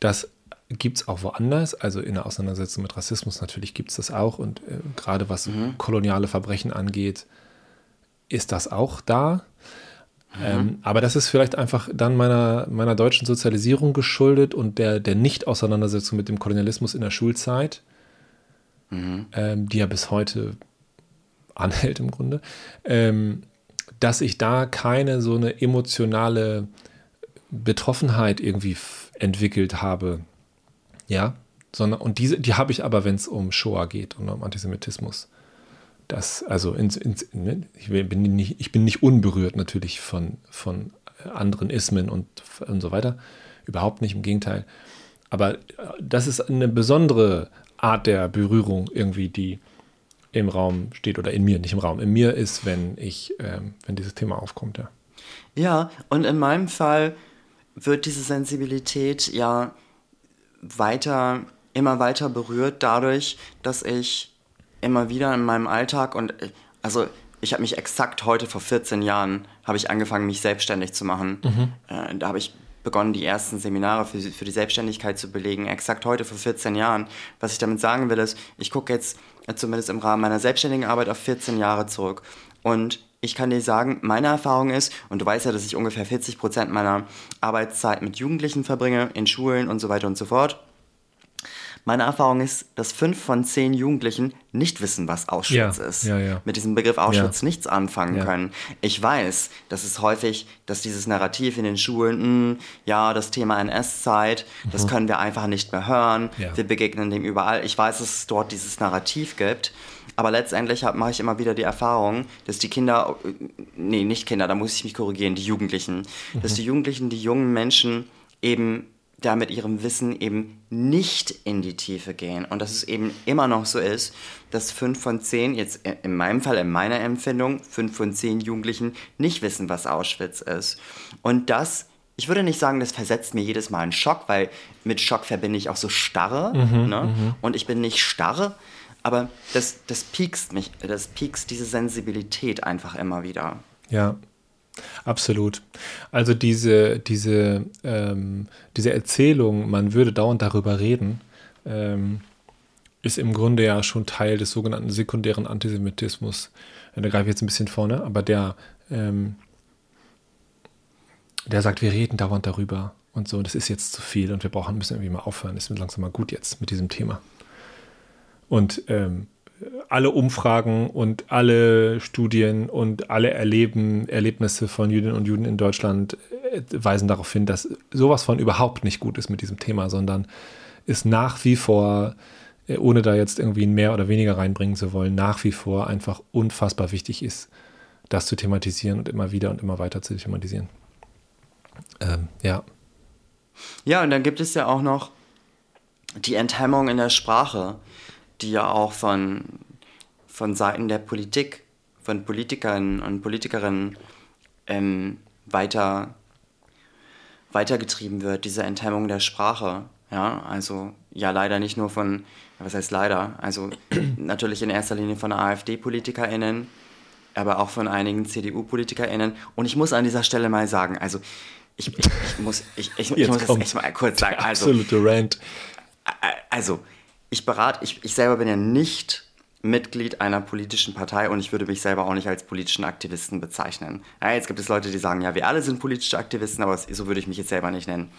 das gibt es auch woanders, also in der Auseinandersetzung mit Rassismus natürlich gibt es das auch und äh, gerade was mhm. koloniale Verbrechen angeht, ist das auch da. Mhm. Ähm, aber das ist vielleicht einfach dann meiner, meiner deutschen Sozialisierung geschuldet und der, der Nicht-Auseinandersetzung mit dem Kolonialismus in der Schulzeit, mhm. ähm, die ja bis heute anhält im Grunde, ähm, dass ich da keine so eine emotionale Betroffenheit irgendwie entwickelt habe. Ja, sondern, und diese, die habe ich aber, wenn es um Shoah geht und um Antisemitismus das, also ins, ins, ne, ich, bin nicht, ich bin nicht unberührt natürlich von, von anderen Ismen und, und so weiter. Überhaupt nicht, im Gegenteil. Aber äh, das ist eine besondere Art der Berührung irgendwie, die im Raum steht oder in mir, nicht im Raum. In mir ist, wenn ich, ähm, wenn dieses Thema aufkommt, ja. Ja, und in meinem Fall wird diese Sensibilität ja weiter, immer weiter berührt dadurch, dass ich immer wieder in meinem Alltag und äh, also ich habe mich exakt heute vor 14 Jahren habe ich angefangen, mich selbstständig zu machen. Mhm. Äh, da habe ich begonnen, die ersten Seminare für, für die Selbstständigkeit zu belegen. Exakt heute vor 14 Jahren. Was ich damit sagen will, ist, ich gucke jetzt äh, zumindest im Rahmen meiner selbstständigen Arbeit auf 14 Jahre zurück. Und ich kann dir sagen, meine Erfahrung ist, und du weißt ja, dass ich ungefähr 40 Prozent meiner Arbeitszeit mit Jugendlichen verbringe, in Schulen und so weiter und so fort. Meine Erfahrung ist, dass fünf von zehn Jugendlichen nicht wissen, was Auschwitz ja, ist. Ja, ja. Mit diesem Begriff Auschwitz nichts anfangen können. Ich weiß, dass es häufig, dass dieses Narrativ in den Schulen, mh, hm, ja, das Thema NS-Zeit, das mhm. können wir einfach nicht mehr hören. Wir begegnen dem überall. Ich weiß, dass es dort dieses Narrativ gibt. Aber letztendlich mache ich immer wieder die Erfahrung, dass die Kinder, nee, nicht Kinder, da muss ich mich korrigieren, die Jugendlichen, mhm. dass die Jugendlichen, die jungen Menschen eben da mit ihrem Wissen eben nicht in die Tiefe gehen. Und dass es eben immer noch so ist, dass fünf von zehn, jetzt in meinem Fall, in meiner Empfindung, fünf von zehn Jugendlichen nicht wissen, was Auschwitz ist. Und das, ich würde nicht sagen, das versetzt mir jedes Mal einen Schock, weil mit Schock verbinde ich auch so Starre. Mhm, ne? Mhm. Und ich bin nicht starr, aber das, das piekst mich, das piekst diese Sensibilität einfach immer wieder. Ja, Absolut. Also diese, diese, ähm, diese Erzählung, man würde dauernd darüber reden, ähm, ist im Grunde ja schon Teil des sogenannten sekundären Antisemitismus. Da greife ich jetzt ein bisschen vorne, aber der, ähm, der sagt, wir reden dauernd darüber und so, das ist jetzt zu viel und wir brauchen, müssen irgendwie mal aufhören, es wird langsam mal gut jetzt mit diesem Thema. Und ähm, alle Umfragen und alle Studien und alle Erleben, Erlebnisse von Jüdinnen und Juden in Deutschland äh, weisen darauf hin, dass sowas von überhaupt nicht gut ist mit diesem Thema, sondern ist nach wie vor, äh, ohne da jetzt irgendwie mehr oder weniger reinbringen zu wollen, nach wie vor einfach unfassbar wichtig ist, das zu thematisieren und immer wieder und immer weiter zu thematisieren. Ähm, ja. Ja, und dann gibt es ja auch noch die Enthemmung in der Sprache, die ja auch von, von Seiten der Politik, von Politikern und Politikerinnen ähm, weiter, weitergetrieben wird, diese Enthemmung der Sprache. Ja, also ja leider nicht nur von, was heißt leider, also natürlich in erster Linie von AfD-PolitikerInnen, aber auch von einigen CDU-PolitikerInnen. Und ich muss an dieser Stelle mal sagen, also ich, ich, ich muss, ich, ich, ich muss es echt mal kurz sagen. Also, absolute Rant. Also, ich berate, ich, ich selber bin ja nicht Mitglied einer politischen Partei und ich würde mich selber auch nicht als politischen Aktivisten bezeichnen. Ja, jetzt gibt es Leute, die sagen, ja, wir alle sind politische Aktivisten, aber so würde ich mich jetzt selber nicht nennen.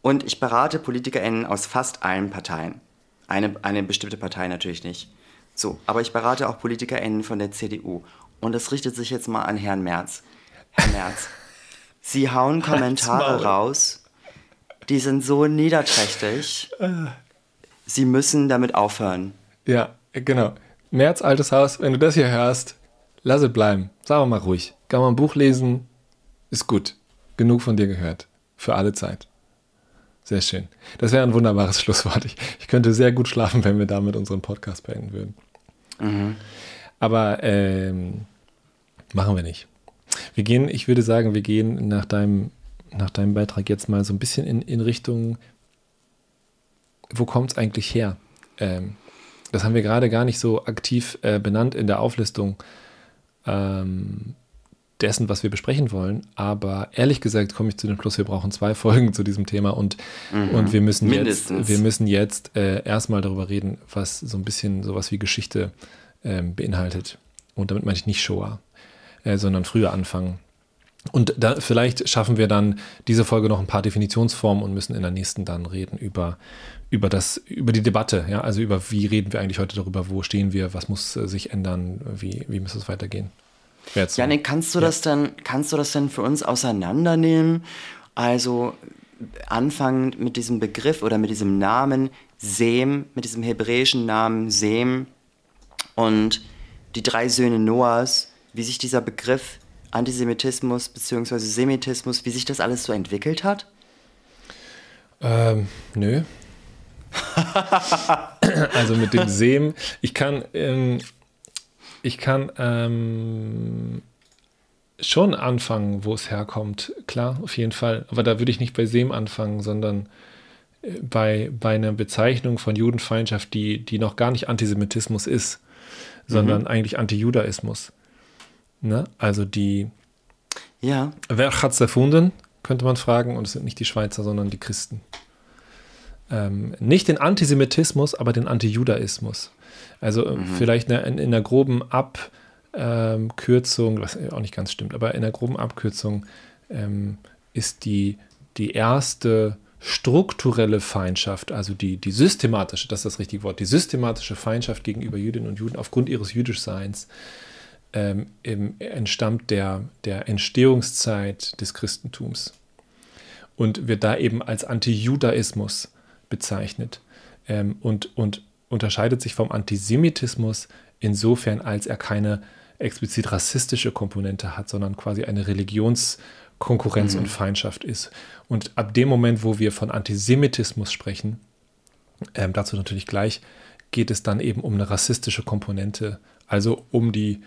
Und ich berate PolitikerInnen aus fast allen Parteien. Eine, eine bestimmte Partei natürlich nicht. So, aber ich berate auch PolitikerInnen von der CDU. Und das richtet sich jetzt mal an Herrn Merz. Herr Merz, Sie hauen Kommentare raus, die sind so niederträchtig. Sie müssen damit aufhören. Ja, genau. Merz, altes Haus, wenn du das hier hörst, lass es bleiben. Sag mal ruhig. Kann man ein Buch lesen, ist gut. Genug von dir gehört. Für alle Zeit. Sehr schön. Das wäre ein wunderbares Schlusswort. Ich, ich, könnte sehr gut schlafen, wenn wir damit unseren Podcast beenden würden. Mhm. Aber ähm, machen wir nicht. Wir gehen, ich würde sagen, wir gehen nach deinem, nach deinem Beitrag jetzt mal so ein bisschen in, in Richtung, wo kommt es eigentlich her? Ähm, das haben wir gerade gar nicht so aktiv äh, benannt in der Auflistung ähm, dessen, was wir besprechen wollen. Aber ehrlich gesagt komme ich zu dem Schluss, wir brauchen zwei Folgen zu diesem Thema und, mhm. und wir müssen Mindestens. jetzt, wir müssen jetzt äh, erstmal darüber reden, was so ein bisschen sowas wie Geschichte ähm, beinhaltet. Und damit meine ich nicht Shoah äh, sondern früher anfangen. Und da, vielleicht schaffen wir dann diese Folge noch ein paar Definitionsformen und müssen in der nächsten dann reden über, über, das, über die Debatte. Ja? Also über wie reden wir eigentlich heute darüber, wo stehen wir, was muss äh, sich ändern, wie, wie muss es weitergehen. Janik, kannst du ja. das dann, kannst du das denn für uns auseinandernehmen? Also anfangen mit diesem Begriff oder mit diesem Namen Sem, mit diesem hebräischen Namen Sem und die drei Söhne Noahs wie sich dieser Begriff Antisemitismus bzw. Semitismus, wie sich das alles so entwickelt hat? Ähm, nö. also mit dem Sem, ich kann, ähm, ich kann ähm, schon anfangen, wo es herkommt, klar, auf jeden Fall. Aber da würde ich nicht bei Sem anfangen, sondern äh, bei, bei einer Bezeichnung von Judenfeindschaft, die, die noch gar nicht Antisemitismus ist, sondern mhm. eigentlich Antijudaismus. Ne? Also die. Ja. Wer hat es erfunden, könnte man fragen. Und es sind nicht die Schweizer, sondern die Christen. Ähm, nicht den Antisemitismus, aber den Antijudaismus. Also äh, mhm. vielleicht in, in, einer groben Abkürzung, was auch nicht ganz stimmt, aber in einer groben Abkürzung ähm, ist die, die erste strukturelle Feindschaft, also die, die systematische, das ist das richtige Wort, die systematische Feindschaft gegenüber Jüdinnen und Juden aufgrund ihres Jüdischseins ähm, entstammt der, der Entstehungszeit des Christentums und wird da eben als Antijudaismus bezeichnet ähm, und, und unterscheidet sich vom Antisemitismus insofern, als er keine explizit rassistische Komponente hat, sondern quasi eine Religionskonkurrenz mhm. und Feindschaft ist. Und ab dem Moment, wo wir von Antisemitismus sprechen, ähm, dazu natürlich gleich, geht es dann eben um eine rassistische Komponente, also um die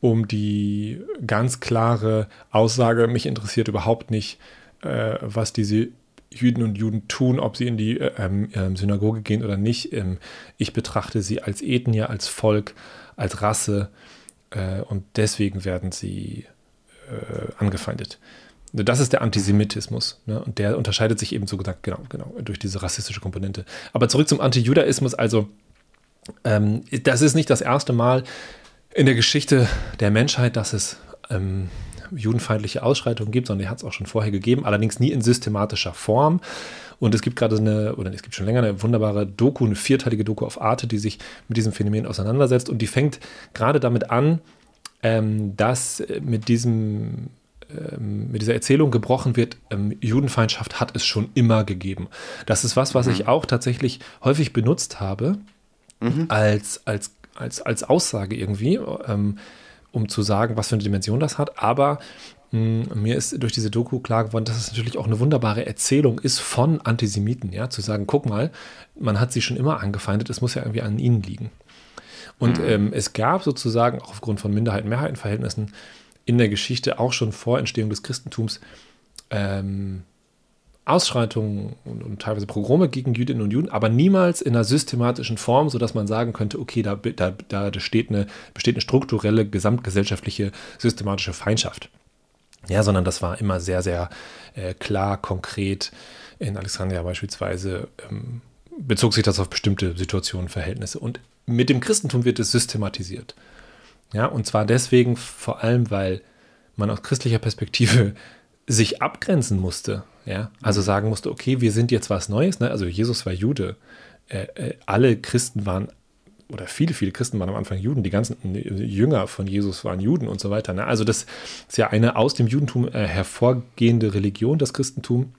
um die ganz klare Aussage, mich interessiert überhaupt nicht, äh, was diese Jüden und Juden tun, ob sie in die äh, äh, Synagoge gehen oder nicht. Ähm, ich betrachte sie als Ethnie, als Volk, als Rasse äh, und deswegen werden sie äh, angefeindet. Das ist der Antisemitismus. Ne? Und der unterscheidet sich eben so gesagt, genau, genau, durch diese rassistische Komponente. Aber zurück zum Antijudaismus, also ähm, das ist nicht das erste Mal, in der Geschichte der Menschheit, dass es ähm, judenfeindliche Ausschreitungen gibt, sondern die hat es auch schon vorher gegeben, allerdings nie in systematischer Form. Und es gibt gerade eine, oder es gibt schon länger eine wunderbare Doku, eine vierteilige Doku auf Arte, die sich mit diesem Phänomen auseinandersetzt. Und die fängt gerade damit an, ähm, dass mit diesem ähm, mit dieser Erzählung gebrochen wird, ähm, Judenfeindschaft hat es schon immer gegeben. Das ist was, was mhm. ich auch tatsächlich häufig benutzt habe mhm. als, als, als, als Aussage irgendwie, ähm, um zu sagen, was für eine Dimension das hat. Aber mh, hm, mir ist durch diese Doku klar geworden, dass es natürlich auch eine wunderbare Erzählung ist von Antisemiten, ja, zu sagen, guck mal, man hat sie schon immer angefeindet, es muss ja irgendwie an ihnen liegen. Und mhm. ähm, es gab sozusagen auch aufgrund von Minderheiten-Mehrheiten-Verhältnissen in der Geschichte auch schon vor Entstehung des Christentums ähm, Ausschreitungen und, und, teilweise Pogrome gegen Jüdinnen und Juden, aber niemals in einer systematischen Form, sodass man sagen könnte, okay, da, da, da steht eine, besteht eine strukturelle, gesamtgesellschaftliche, systematische Feindschaft. Ja, sondern das war immer sehr, sehr äh, klar, konkret. In Alexandria beispielsweise ähm, bezog sich das auf bestimmte Situationen, Verhältnisse. Und mit dem Christentum wird es systematisiert. Ja, und zwar deswegen vor allem, weil man aus christlicher Perspektive sich abgrenzen musste. Ja, also mhm. sagen musste, okay, wir sind jetzt was Neues. Ne? Also Jesus war Jude. Äh, äh, alle Christen waren oder viele, viele Christen waren am Anfang Juden, die ganzen Jünger von Jesus waren Juden und so weiter. Ne? Also das ist ja eine aus dem Judentum äh, hervorgehende Religion, das Christentum.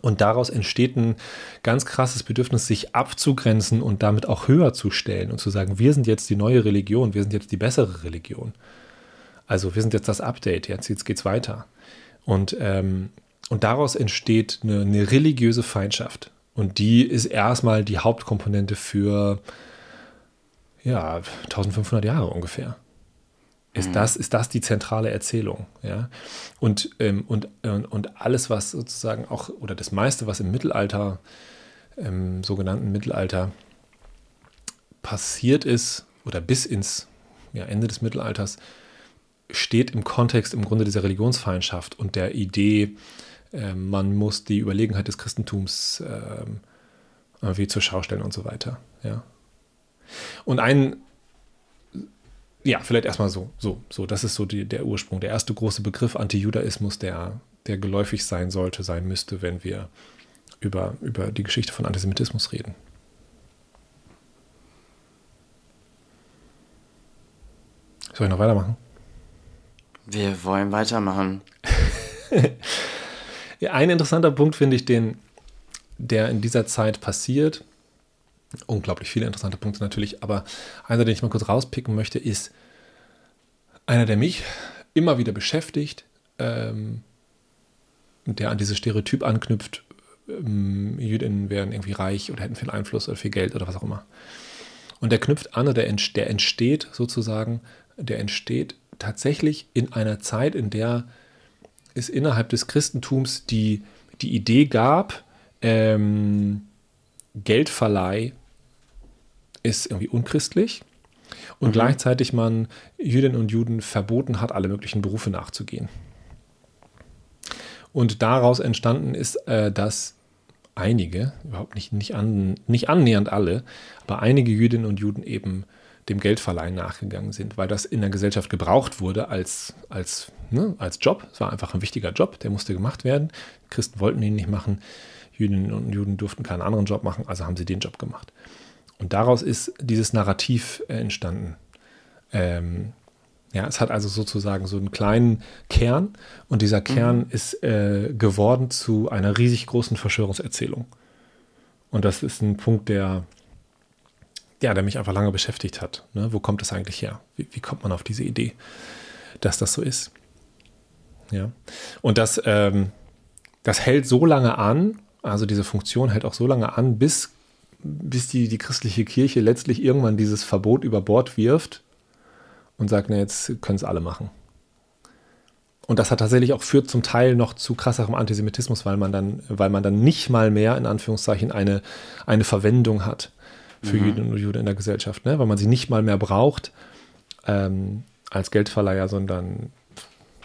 Und daraus entsteht ein ganz krasses Bedürfnis, sich abzugrenzen und damit auch höher zu stellen und zu sagen, wir sind jetzt die neue Religion, wir sind jetzt die bessere Religion. Also wir sind jetzt das Update, jetzt, jetzt es weiter. Und, ähm, und daraus entsteht eine, eine religiöse Feindschaft. Und die ist erstmal die Hauptkomponente für ja, 1500 Jahre ungefähr. Ist, mhm. das, ist das die zentrale Erzählung? Ja? Und, ähm, und, äh, und alles, was sozusagen auch, oder das meiste, was im Mittelalter, im sogenannten Mittelalter passiert ist, oder bis ins ja, Ende des Mittelalters, steht im Kontext im Grunde dieser Religionsfeindschaft und der Idee, äh, man muss die Überlegenheit des Christentums äh, irgendwie zur Schau stellen und so weiter. Ja. Und ein ja, vielleicht erstmal so, so, so, das ist so die, der Ursprung. Der erste große Begriff Antijudaismus, der, der geläufig sein sollte, sein müsste, wenn wir über, über die Geschichte von Antisemitismus reden. Soll ich noch weitermachen? Wir wollen weitermachen. ein interessanter Punkt finde ich, den, der in dieser Zeit passiert, unglaublich viele interessante Punkte natürlich, aber einer, den ich mal kurz rauspicken möchte, ist einer, der mich immer wieder beschäftigt, ähm, der an dieses Stereotyp anknüpft, ähm, Jüdinnen wären irgendwie reich oder hätten viel Einfluss oder viel Geld oder was auch immer. Und der knüpft an, der, der entsteht sozusagen, der entsteht tatsächlich in einer Zeit, in der es innerhalb des Christentums die, die Idee gab, ähm, Geldverleih ist irgendwie unchristlich und mhm. gleichzeitig man Jüdinnen und Juden verboten hat, alle möglichen Berufe nachzugehen. Und daraus entstanden ist, äh, dass einige, überhaupt nicht, nicht, an, nicht annähernd alle, aber einige Jüdinnen und Juden eben dem Geldverleihen nachgegangen sind, weil das in der Gesellschaft gebraucht wurde als, als, ne, als Job. Es war einfach ein wichtiger Job, der musste gemacht werden. Christen wollten ihn nicht machen. Jüdinnen und Juden durften keinen anderen Job machen, also haben sie den Job gemacht. Und daraus ist dieses Narrativ äh, entstanden. Ähm, ja, es hat also sozusagen so einen kleinen Kern und dieser Kern mhm. ist äh, geworden zu einer riesig großen Verschwörungserzählung. Und das ist ein Punkt, der, ja, der mich einfach lange beschäftigt hat. Ne? Wo kommt das eigentlich her? Wie, wie, kommt man auf diese Idee, dass das so ist? Ja. Und das, ähm, das hält so lange an, also diese Funktion hält auch so lange an, bis bis die, die christliche Kirche letztlich irgendwann dieses Verbot über Bord wirft und sagt, na, jetzt können es alle machen. Und das hat tatsächlich auch führt zum Teil noch zu krasserem Antisemitismus, weil man dann, weil man dann nicht mal mehr in Anführungszeichen eine, eine Verwendung hat für mhm. Juden und Juden in der Gesellschaft, ne? weil man sie nicht mal mehr braucht ähm, als Geldverleiher, sondern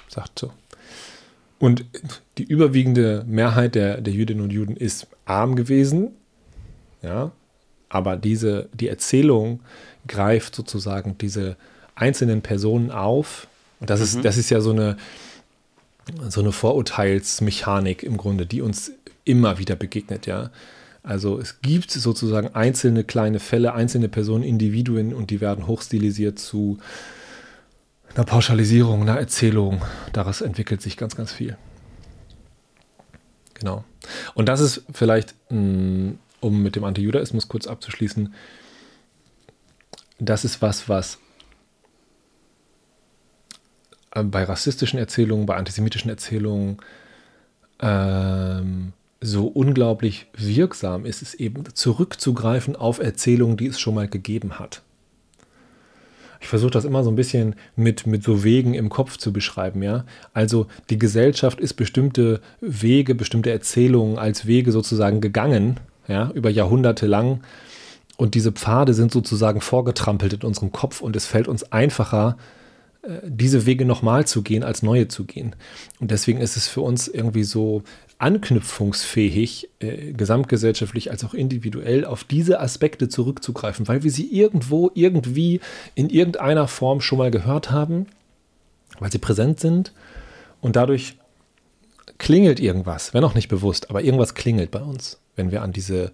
sagt so. Und die überwiegende Mehrheit der, der Jüdinnen und Juden ist arm gewesen, ja, aber diese, die Erzählung greift sozusagen diese einzelnen Personen auf. Und das, mhm. ist, das ist ja so eine, so eine Vorurteilsmechanik im Grunde, die uns immer wieder begegnet, ja. Also es gibt sozusagen einzelne kleine Fälle, einzelne Personen, Individuen und die werden hochstilisiert zu einer Pauschalisierung, einer Erzählung. Daraus entwickelt sich ganz, ganz viel. Genau. Und das ist vielleicht, mm, um mit dem Antijudaismus kurz abzuschließen, das ist was, was äh, bei rassistischen Erzählungen, bei antisemitischen Erzählungen ähm, so unglaublich wirksam ist, ist eben zurückzugreifen auf Erzählungen, die es schon mal gegeben hat. Ich versuche das immer so ein bisschen mit, mit so Wegen im Kopf zu beschreiben, ja. Also die Gesellschaft ist bestimmte Wege, bestimmte Erzählungen als Wege sozusagen gegangen, ja, über Jahrhunderte lang. Und diese Pfade sind sozusagen vorgetrampelt in unserem Kopf und es fällt uns einfacher, äh, diese Wege nochmal zu gehen, als neue zu gehen. Und deswegen ist es für uns irgendwie so anknüpfungsfähig, äh, gesamtgesellschaftlich als auch individuell, auf diese Aspekte zurückzugreifen, weil wir sie irgendwo, irgendwie, in irgendeiner Form schon mal gehört haben, weil sie präsent sind und dadurch klingelt irgendwas, wenn auch nicht bewusst, aber irgendwas klingelt bei uns, wenn wir an diese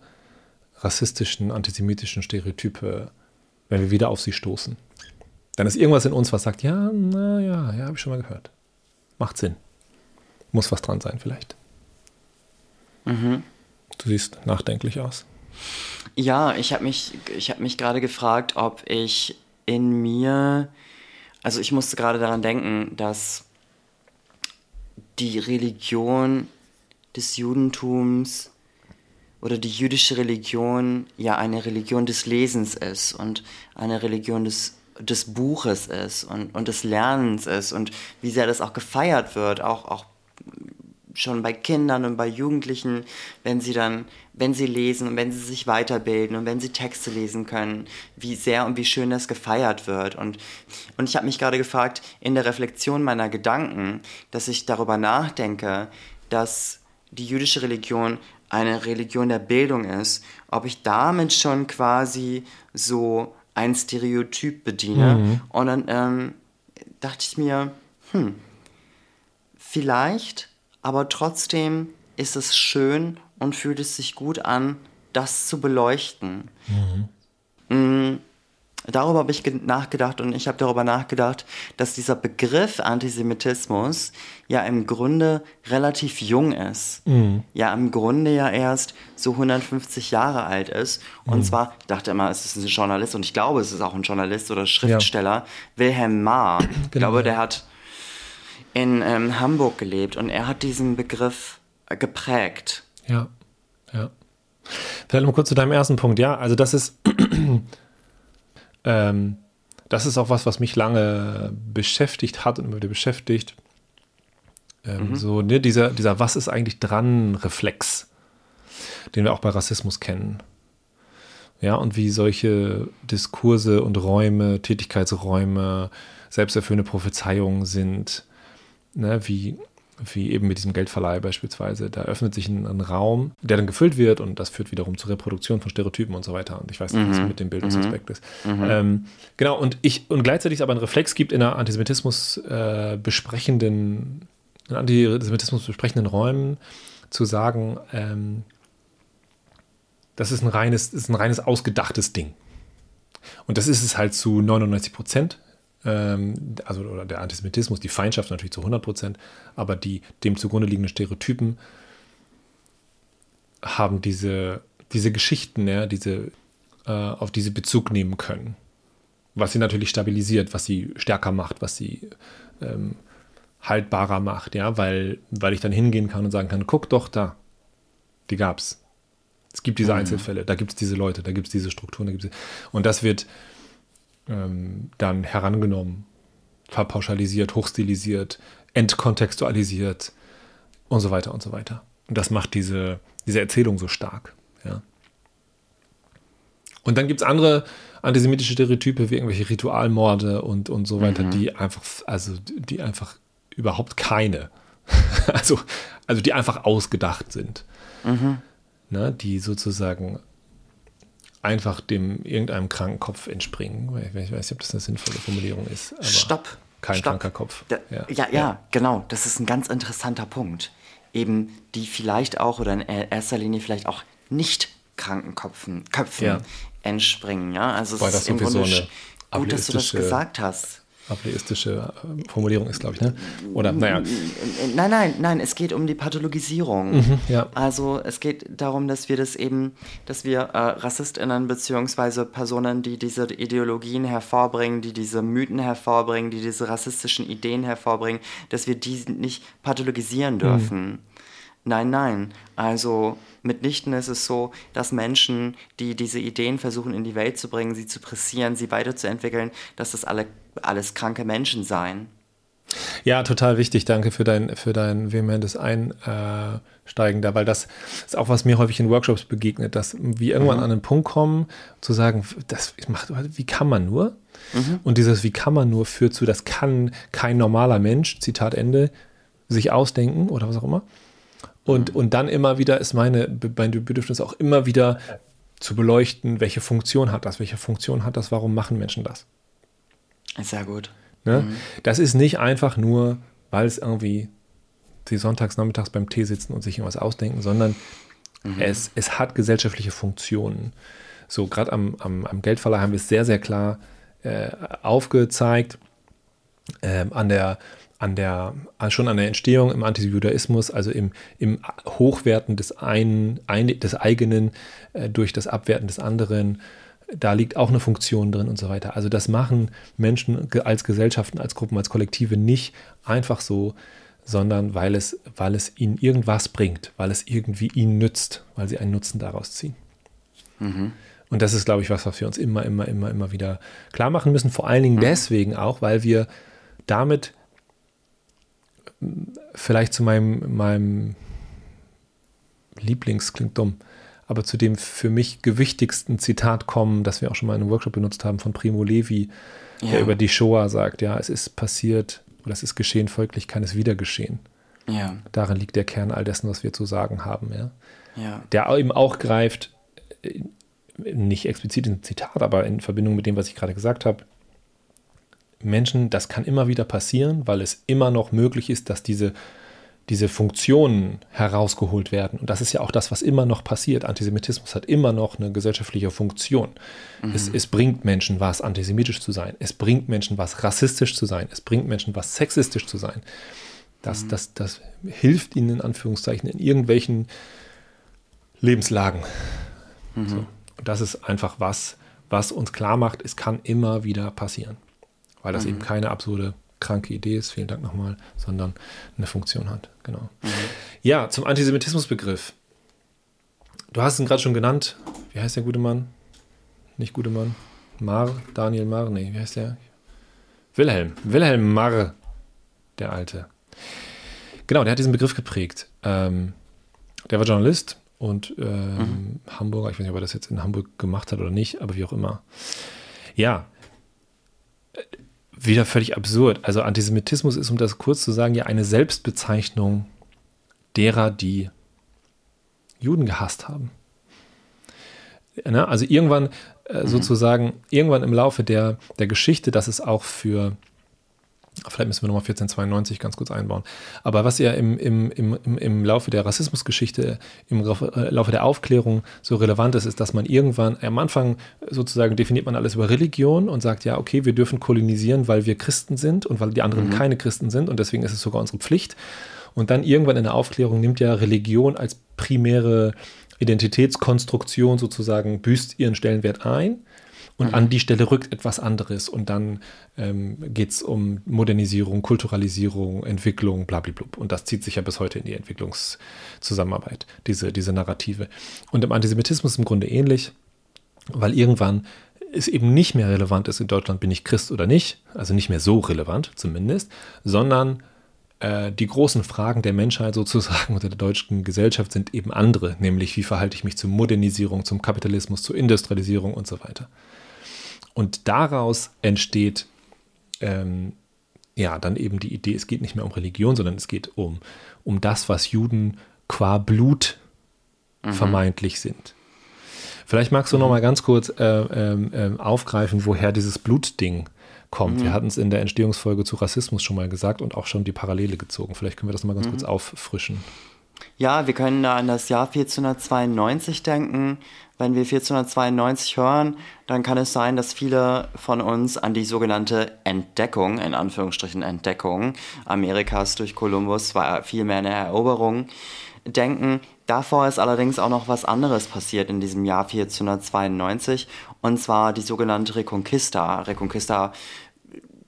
rassistischen, antisemitischen Stereotype, wenn wir wieder auf sie stoßen. Dann ist irgendwas in uns, was sagt, ja, naja, ja, habe ich schon mal gehört. Macht Sinn. Muss was dran sein vielleicht. Mhm. Du siehst nachdenklich aus. Ja, ich habe mich, hab mich gerade gefragt, ob ich in mir, also ich musste gerade daran denken, dass die Religion des Judentums oder die jüdische Religion ja eine Religion des Lesens ist und eine Religion des, des Buches ist und, und des Lernens ist und wie sehr das auch gefeiert wird, auch, auch schon bei Kindern und bei Jugendlichen, wenn sie dann, wenn sie lesen und wenn sie sich weiterbilden und wenn sie Texte lesen können, wie sehr und wie schön das gefeiert wird. Und, und ich habe mich gerade gefragt, in der Reflexion meiner Gedanken, dass ich darüber nachdenke, dass die jüdische Religion eine Religion der Bildung ist, ob ich damit schon quasi so ein Stereotyp bediene. Mhm. Und dann ähm, dachte ich mir, hm, vielleicht aber trotzdem ist es schön und fühlt es sich gut an, das zu beleuchten. Mhm. Mm, darüber habe ich nachgedacht und ich habe darüber nachgedacht, dass dieser Begriff Antisemitismus ja im Grunde relativ jung ist. Mhm. Ja, im Grunde ja erst so 150 Jahre alt ist. Und mhm. zwar, ich dachte immer, es ist ein Journalist und ich glaube, es ist auch ein Journalist oder Schriftsteller, ja. Wilhelm Marr. Genau. Ich glaube, der hat in ähm, Hamburg gelebt und er hat diesen Begriff äh, geprägt. Ja, ja. Vielleicht mal kurz zu deinem ersten Punkt. Ja, also das ist, ähm, das ist auch was, was mich lange beschäftigt hat und immer wieder beschäftigt. Ähm, mhm. So, ne, dieser, dieser Was ist eigentlich dran Reflex, den wir auch bei Rassismus kennen. Ja, und wie solche Diskurse und Räume, Tätigkeitsräume, selbsterfüllende Prophezeiungen sind ne, wie, wie eben mit diesem Geldverleih beispielsweise. Da öffnet sich ein, ein, Raum, der dann gefüllt wird und das führt wiederum zur Reproduktion von Stereotypen und so weiter. Und ich weiß nicht, was mhm. mit dem Bildungsaspekt mhm. ist. Mhm. Ähm, genau, und ich, und gleichzeitig es aber einen Reflex gibt in einer Antisemitismus äh, besprechenden, in Antisemitismus besprechenden Räumen zu sagen, ähm, das ist ein reines, ist ein reines ausgedachtes Ding. Und das ist es halt zu 99 Prozent also oder der Antisemitismus, die Feindschaft natürlich zu 100 Prozent, aber die dem zugrunde liegenden Stereotypen haben diese, diese Geschichten, ja, diese, äh, auf die sie Bezug nehmen können. Was sie natürlich stabilisiert, was sie stärker macht, was sie ähm, haltbarer macht, ja, weil, weil ich dann hingehen kann und sagen kann, guck doch da, die gab's. Es gibt diese mhm. Einzelfälle, da gibt es diese Leute, da gibt es diese Strukturen, da gibt's und das wird ähm, dann herangenommen, verpauschalisiert, hochstilisiert, entkontextualisiert und so weiter und so weiter. Und das macht diese, diese Erzählung so stark. Ja. Und dann gibt es andere antisemitische Stereotype wie irgendwelche Ritualmorde und, und so weiter, mhm. die einfach, also die einfach überhaupt keine, also, also die einfach ausgedacht sind. Mhm. Ne, die sozusagen einfach dem irgendeinem kranken Kopf entspringen. Ich weiß nicht, ob das eine sinnvolle Formulierung ist. Stopp. Kein Stopp. kranker Kopf. Da, ja. Ja, ja, ja, genau. Das ist ein ganz interessanter Punkt. eben die vielleicht auch oder in erster Linie vielleicht auch nicht kranken Köpfen, Köpfen entspringen. Ja? Also es ist im Grunde gut, dass du das gesagt hast ableistische äh, Formulierung ist, glaube ich, ne? Oder, naja. Nein, nein, nein, es geht um die Pathologisierung. Mhm, ja. Also es geht darum, dass wir das eben, dass wir äh, RassistInnen beziehungsweise Personen, die diese Ideologien hervorbringen, die diese Mythen hervorbringen, die diese rassistischen Ideen hervorbringen, dass wir die nicht pathologisieren dürfen. Mhm. Nein, nein. Also mitnichten ist es so, dass Menschen, die diese Ideen versuchen in die Welt zu bringen, sie zu pressieren, sie weiterzuentwickeln, dass das alle, alles kranke Menschen seien. Ja, total wichtig. Danke für dein, für dein vehementes Einsteigen da, weil das ist auch, was mir häufig in Workshops begegnet, dass wir irgendwann mhm. an einen Punkt kommen, zu sagen, das macht, wie kann man nur? Mhm. Und dieses Wie kann man nur führt zu, das kann kein normaler Mensch, Zitat Ende, sich ausdenken oder was auch immer. Und, und dann immer wieder ist meine, mein Bedürfnis auch immer wieder zu beleuchten, welche Funktion hat das, welche Funktion hat das, warum machen Menschen das. Sehr gut. Ne? Mhm. Das ist nicht einfach nur, weil es irgendwie sie sonntags, nachmittags beim Tee sitzen und sich irgendwas ausdenken, sondern mhm. es, es hat gesellschaftliche Funktionen. So, gerade am, am, am Geldverleih haben wir es sehr, sehr klar äh, aufgezeigt. Ähm, an der an der, schon an der Entstehung im Antijudaismus, also im, im Hochwerten des, einen, ein, des eigenen äh, durch das Abwerten des anderen, da liegt auch eine Funktion drin und so weiter. Also das machen Menschen als Gesellschaften, als Gruppen, als Kollektive nicht einfach so, sondern weil es, weil es ihnen irgendwas bringt, weil es irgendwie ihnen nützt, weil sie einen Nutzen daraus ziehen. Mhm. Und das ist, glaube ich, was, was wir uns immer, immer, immer, immer wieder klar machen müssen. Vor allen Dingen mhm. deswegen auch, weil wir damit vielleicht zu meinem, meinem Lieblings, klingt dumm, aber zu dem für mich gewichtigsten Zitat kommen, das wir auch schon mal in einem Workshop benutzt haben, von Primo Levi, ja. der über die Shoah sagt, ja, es ist passiert oder es ist geschehen, folglich kann es wieder geschehen. Ja. Darin liegt der Kern all dessen, was wir zu sagen haben, ja. ja. Der eben auch greift, nicht explizit in Zitat, aber in Verbindung mit dem, was ich gerade gesagt habe, Menschen, das kann immer wieder passieren, weil es immer noch möglich ist, dass diese, diese Funktionen herausgeholt werden. Und das ist ja auch das, was immer noch passiert. Antisemitismus hat immer noch eine gesellschaftliche Funktion. Mhm. Es, es bringt Menschen was, antisemitisch zu sein. Es bringt Menschen was, rassistisch zu sein. Es bringt Menschen was, sexistisch zu sein. Das, mhm. das, das hilft ihnen in Anführungszeichen in irgendwelchen Lebenslagen. Mhm. So. Und das ist einfach was, was uns klar macht, es kann immer wieder passieren weil das mhm. eben keine absurde, kranke Idee ist, vielen Dank nochmal, sondern eine Funktion hat. Genau. Mhm. Ja, zum Antisemitismusbegriff. Du hast ihn gerade schon genannt. Wie heißt der gute Mann? Nicht gute Mann. Mar, Daniel Mar, nee, wie heißt der? Wilhelm. Wilhelm Marr, der Alte. Genau, der hat diesen Begriff geprägt. Ähm, der war Journalist und ähm, mhm. Hamburger. Ich weiß nicht, ob er das jetzt in Hamburg gemacht hat oder nicht, aber wie auch immer. Ja, wieder völlig absurd. Also Antisemitismus ist, um das kurz zu sagen, ja eine Selbstbezeichnung derer, die Juden gehasst haben. Ne? Also irgendwann äh, mhm. sozusagen, irgendwann im Laufe der, der Geschichte, dass es auch für Vielleicht müssen wir nochmal 1492 ganz kurz einbauen. Aber was ja im, im, im, im Laufe der Rassismusgeschichte, im äh, Laufe der Aufklärung so relevant ist, ist, dass man irgendwann, am Anfang sozusagen definiert man alles über Religion und sagt, ja, okay, wir dürfen kolonisieren, weil wir Christen sind und weil die anderen mhm. keine Christen sind und deswegen ist es sogar unsere Pflicht. Und dann irgendwann in der Aufklärung nimmt ja Religion als primäre Identitätskonstruktion sozusagen, büßt ihren Stellenwert ein. Und mhm. an die Stelle rückt etwas anderes und dann ähm, geht es um Modernisierung, Kulturalisierung, Entwicklung, blablabla. Und das zieht sich ja bis heute in die Entwicklungszusammenarbeit, diese, diese Narrative. Und im Antisemitismus im Grunde ähnlich, weil irgendwann es eben nicht mehr relevant ist, in Deutschland bin ich Christ oder nicht, also nicht mehr so relevant zumindest, sondern äh, die großen Fragen der Menschheit sozusagen oder der deutschen Gesellschaft sind eben andere, nämlich wie verhalte ich mich zur Modernisierung, zum Kapitalismus, zur Industrialisierung und so weiter. Und daraus entsteht ähm, ja dann eben die Idee, es geht nicht mehr um Religion, sondern es geht um, um das, was Juden qua Blut mhm. vermeintlich sind. Vielleicht magst du mhm. noch mal ganz kurz äh, äh, aufgreifen, woher dieses Blutding kommt. Mhm. Wir hatten es in der Entstehungsfolge zu Rassismus schon mal gesagt und auch schon die Parallele gezogen. Vielleicht können wir das noch mal ganz mhm. kurz auffrischen. Ja, wir können da an das Jahr 1492 denken. Wenn wir 1492 hören, dann kann es sein, dass viele von uns an die sogenannte Entdeckung, in Anführungsstrichen Entdeckung Amerikas durch Kolumbus, war vielmehr eine Eroberung, denken. Davor ist allerdings auch noch was anderes passiert in diesem Jahr 1492, und zwar die sogenannte Reconquista. Reconquista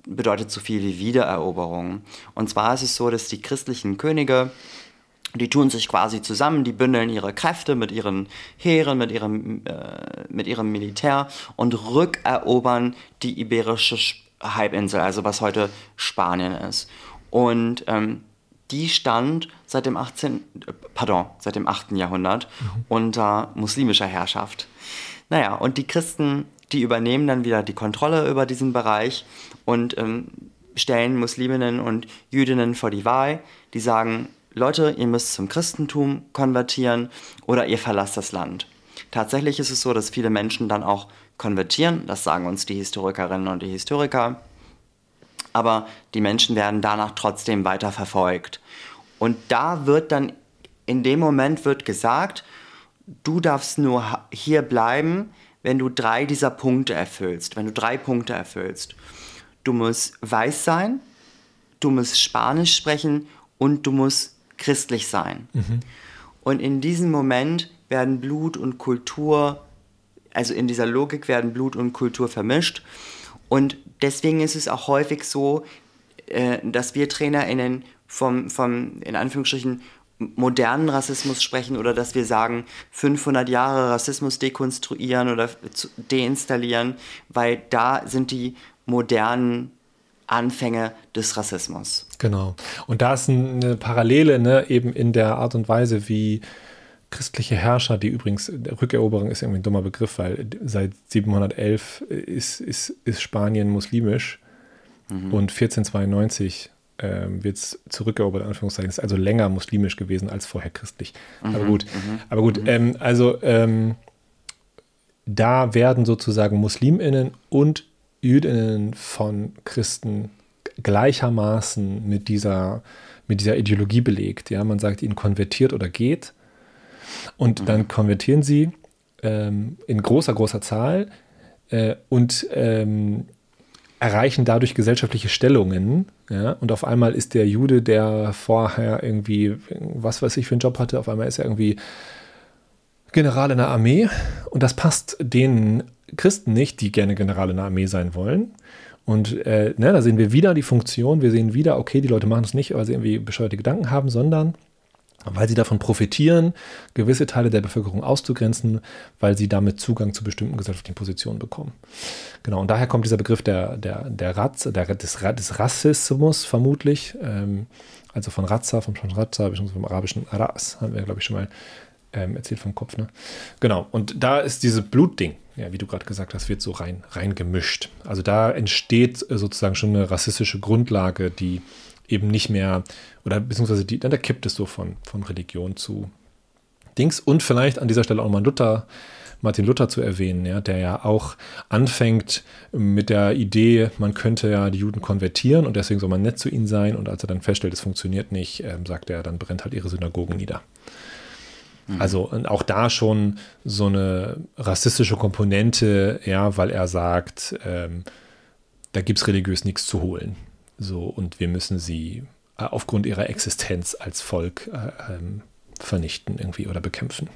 bedeutet so viel wie Wiedereroberung. Und zwar ist es so, dass die christlichen Könige die tun sich quasi zusammen, die bündeln ihre Kräfte mit ihren Heeren, mit ihrem, äh, mit ihrem Militär und rückerobern die iberische Halbinsel, also was heute Spanien ist. Und ähm, die stand seit dem 18, äh, pardon, seit dem 8. Jahrhundert mhm. unter muslimischer Herrschaft. Naja, und die Christen, die übernehmen dann wieder die Kontrolle über diesen Bereich und ähm, stellen Musliminnen und Jüdinnen vor die Wahl. Die sagen, Leute, ihr müsst zum Christentum konvertieren oder ihr verlasst das Land. Tatsächlich ist es so, dass viele Menschen dann auch konvertieren, das sagen uns die Historikerinnen und die Historiker, aber die Menschen werden danach trotzdem weiter verfolgt. Und da wird dann, in dem Moment wird gesagt, du darfst nur hier bleiben, wenn du drei dieser Punkte erfüllst, wenn du drei Punkte erfüllst. Du musst weiß sein, du musst Spanisch sprechen und du musst christlich sein. Mhm. Und in diesem Moment werden Blut und Kultur, also in dieser Logik werden Blut und Kultur vermischt. Und deswegen ist es auch häufig so, äh, dass wir TrainerInnen vom, vom, in Anführungsstrichen, modernen Rassismus sprechen oder dass wir sagen, 500 Jahre Rassismus dekonstruieren oder deinstallieren, weil da sind die modernen Anfänge des Rassismus. Genau. Und da ist eine Parallele, ne, eben in der Art und Weise, wie christliche Herrscher, die übrigens, Rückeroberung ist irgendwie ein dummer Begriff, weil seit 711 ist, ist, ist Spanien muslimisch mhm. und 1492 ähm, wird es zurückerobert, in Anführungszeichen, ist also länger muslimisch gewesen als vorher christlich. Mhm. Aber gut, mhm. aber gut, mhm. ähm, also ähm, da werden sozusagen MuslimInnen und Jüdinnen von Christen gleichermaßen mit dieser, mit dieser Ideologie belegt. Ja, man sagt ihnen konvertiert oder geht. Und mhm. dann konvertieren sie ähm, in großer, großer Zahl äh, und ähm, erreichen dadurch gesellschaftliche Stellungen. Ja? Und auf einmal ist der Jude, der vorher irgendwie, was weiß ich für einen Job hatte, auf einmal ist er irgendwie General in der Armee. Und das passt den Christen nicht, die gerne General in der Armee sein wollen. Und äh, ne, da sehen wir wieder die Funktion, wir sehen wieder, okay, die Leute machen es nicht, weil sie irgendwie bescheuerte Gedanken haben, sondern weil sie davon profitieren, gewisse Teile der Bevölkerung auszugrenzen, weil sie damit Zugang zu bestimmten gesellschaftlichen Positionen bekommen. Genau, und daher kommt dieser Begriff der, der, der, Ratz, der des, des Rassismus vermutlich, ähm, also von Razza, vom Razza, beziehungsweise vom arabischen Ras, haben wir, glaube ich, schon mal ähm, erzählt vom Kopf. Ne? Genau, und da ist dieses Blutding, ja, wie du gerade gesagt hast, wird so rein, rein gemischt. Also da entsteht äh, sozusagen schon eine rassistische Grundlage, die eben nicht mehr, oder beziehungsweise die, dann da kippt es so von, von Religion zu Dings. Und vielleicht an dieser Stelle auch mal Luther, Martin Luther zu erwähnen, ja, der ja auch anfängt mit der Idee, man könnte ja die Juden konvertieren und deswegen soll man nett zu ihnen sein. Und als er dann feststellt, es funktioniert nicht, ähm, sagt er, dann brennt halt ihre Synagogen nieder. Mhm. Also auch da schon so eine rassistische Komponente, ja, weil er sagt, ähm, da gibt es religiös nichts zu holen. So, und wir müssen sie äh, aufgrund ihrer Existenz als Volk äh, ähm, vernichten irgendwie oder bekämpfen.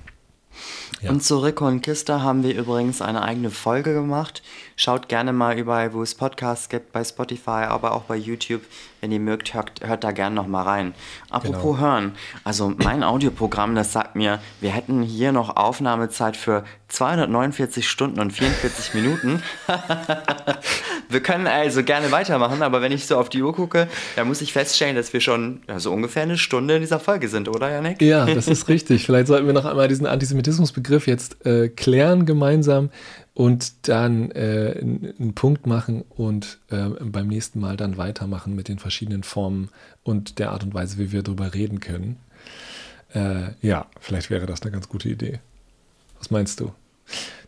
Ja. Und zu Reconquista haben wir übrigens eine eigene Folge gemacht. Schaut gerne mal überall, wo es Podcasts gibt, bei Spotify, aber auch bei YouTube. Wenn ihr mögt, hört, hört da gerne noch mal rein. Apropos genau. hören, also mein Audioprogramm, das sagt mir, wir hätten hier noch Aufnahmezeit für 249 Stunden und 44 Minuten. wir können also gerne weitermachen, aber wenn ich so auf die Uhr gucke, dann muss ich feststellen, dass wir schon ja, so ungefähr eine Stunde in dieser Folge sind, oder Janik? Ja, das ist richtig. Vielleicht sollten wir noch einmal diesen Antisemitismusbegriff jetzt äh, klären gemeinsam und dann äh, einen Punkt machen und äh, beim nächsten Mal dann weitermachen mit den verschiedenen Formen und der Art und Weise, wie wir darüber reden können. Äh, ja, vielleicht wäre das eine ganz gute Idee. Was meinst du?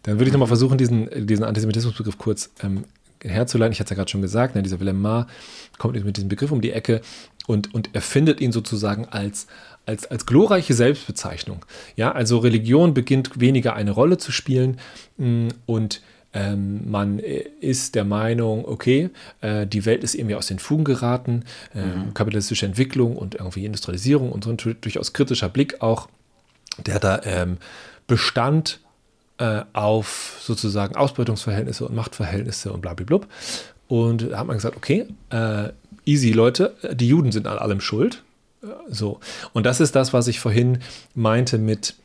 Dann würde ich nochmal versuchen, diesen, diesen Antisemitismusbegriff kurz ähm, herzuleiten. Ich hatte es ja gerade schon gesagt, ne, dieser Willem Maar kommt mit diesem Begriff um die Ecke und, und erfindet ihn sozusagen als, als, als glorreiche Selbstbezeichnung. Ja, also Religion beginnt weniger eine Rolle zu spielen mm, und ähm, man ist der Meinung, okay, äh, die Welt ist irgendwie aus den Fugen geraten, äh, mhm. kapitalistische Entwicklung und irgendwie Industrialisierung und so ein durchaus kritischer Blick auch, der da ähm, bestand äh, auf sozusagen Ausbeutungsverhältnisse und Machtverhältnisse und blablabla. Und da hat man gesagt, okay, äh, easy Leute, die Juden sind an allem schuld. Äh, so. Und das ist das, was ich vorhin meinte mit,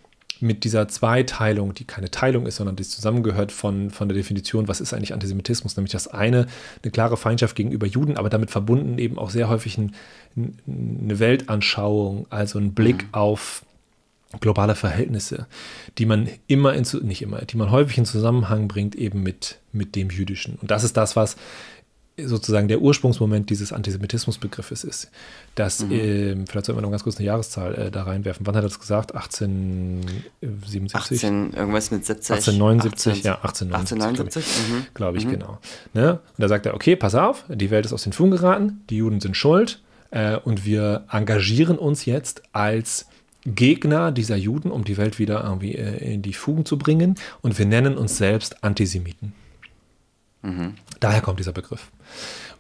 mit dieser Zweiteilung, die keine Teilung ist, sondern die zusammengehört von, von der Definition, was ist eigentlich Antisemitismus, nämlich das eine, eine klare Feindschaft gegenüber Juden, aber damit verbunden eben auch sehr häufig ein, eine Weltanschauung, also ein Blick mhm. auf globale Verhältnisse, die man immer in, nicht immer, die man häufig in Zusammenhang bringt eben mit, mit dem Jüdischen. Und das ist das, was sozusagen der Ursprungsmoment dieses Antisemitismusbegriffes ist. Das, mhm. äh, vielleicht sollten wir noch ganz kurz eine Jahreszahl äh, da reinwerfen. Wann hat er das gesagt? 1877? 18, irgendwas mit 70. 1879, 18, ja, 1879. 1879, glaube ich, glaub ich mhm. genau. Ne? Und da sagt er, okay, pass auf, die Welt ist aus den Fugen geraten, die Juden sind schuld äh, und wir engagieren uns jetzt als Gegner dieser Juden, um die Welt wieder irgendwie äh, in die Fugen zu bringen und wir nennen uns selbst Antisemiten. Mhm. Daher kommt dieser Begriff.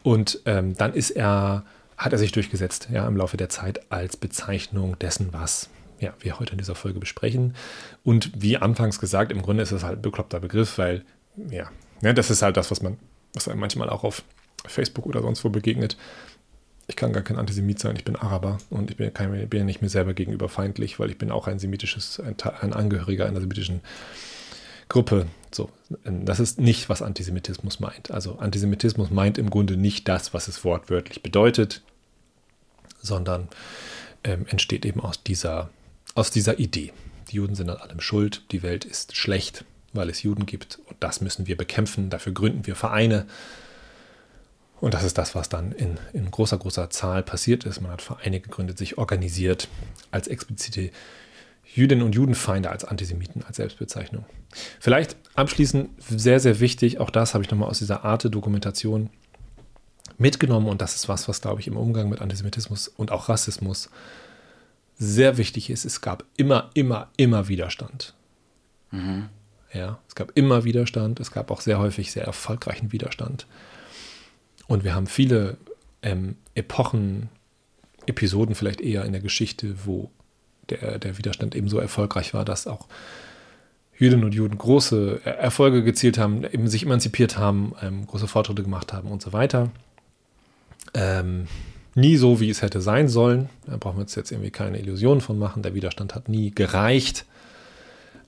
Und ähm, dann ist er, hat er sich durchgesetzt, ja, im Laufe der Zeit als Bezeichnung dessen, was ja, wir heute in dieser Folge besprechen. Und wie anfangs gesagt, im Grunde ist es halt ein bekloppter Begriff, weil, ja, ne, das ist halt das, was man, was einem manchmal auch auf Facebook oder sonst wo begegnet. Ich kann gar kein Antisemit sein, ich bin Araber und ich bin, kein, bin ja nicht mir selber gegenüber feindlich, weil ich bin auch ein semitisches, ein, ein Angehöriger einer semitischen Gruppe. So, das ist nicht, was Antisemitismus meint. Also Antisemitismus meint im Grunde nicht das, was es wortwörtlich bedeutet, sondern ähm, entsteht eben aus dieser, aus dieser Idee. Die Juden sind an allem schuld, die Welt ist schlecht, weil es Juden gibt und das müssen wir bekämpfen, dafür gründen wir Vereine. Und das ist das, was dann in, in großer, großer Zahl passiert ist. Man hat Vereine gegründet, sich organisiert als explizite Jüdinnen und Judenfeinde als Antisemiten, als Selbstbezeichnung. Vielleicht abschließend sehr, sehr wichtig, auch das habe ich nochmal aus dieser Arte-Dokumentation mitgenommen und das ist was, was, glaube ich, im Umgang mit Antisemitismus und auch Rassismus sehr wichtig ist. Es gab immer, immer, immer Widerstand. Mhm. Ja, es gab immer Widerstand, es gab auch sehr häufig sehr erfolgreichen Widerstand. Und wir haben viele ähm, Epochen, Episoden vielleicht eher in der Geschichte, wo der, der Widerstand eben so erfolgreich war, dass auch Jüdinnen und Juden große Erfolge gezielt haben, eben sich emanzipiert haben, ähm, große Fortschritte gemacht haben und so weiter. Ähm, nie so, wie es hätte sein sollen. Da brauchen wir uns jetzt irgendwie keine Illusionen von machen. Der Widerstand hat nie gereicht.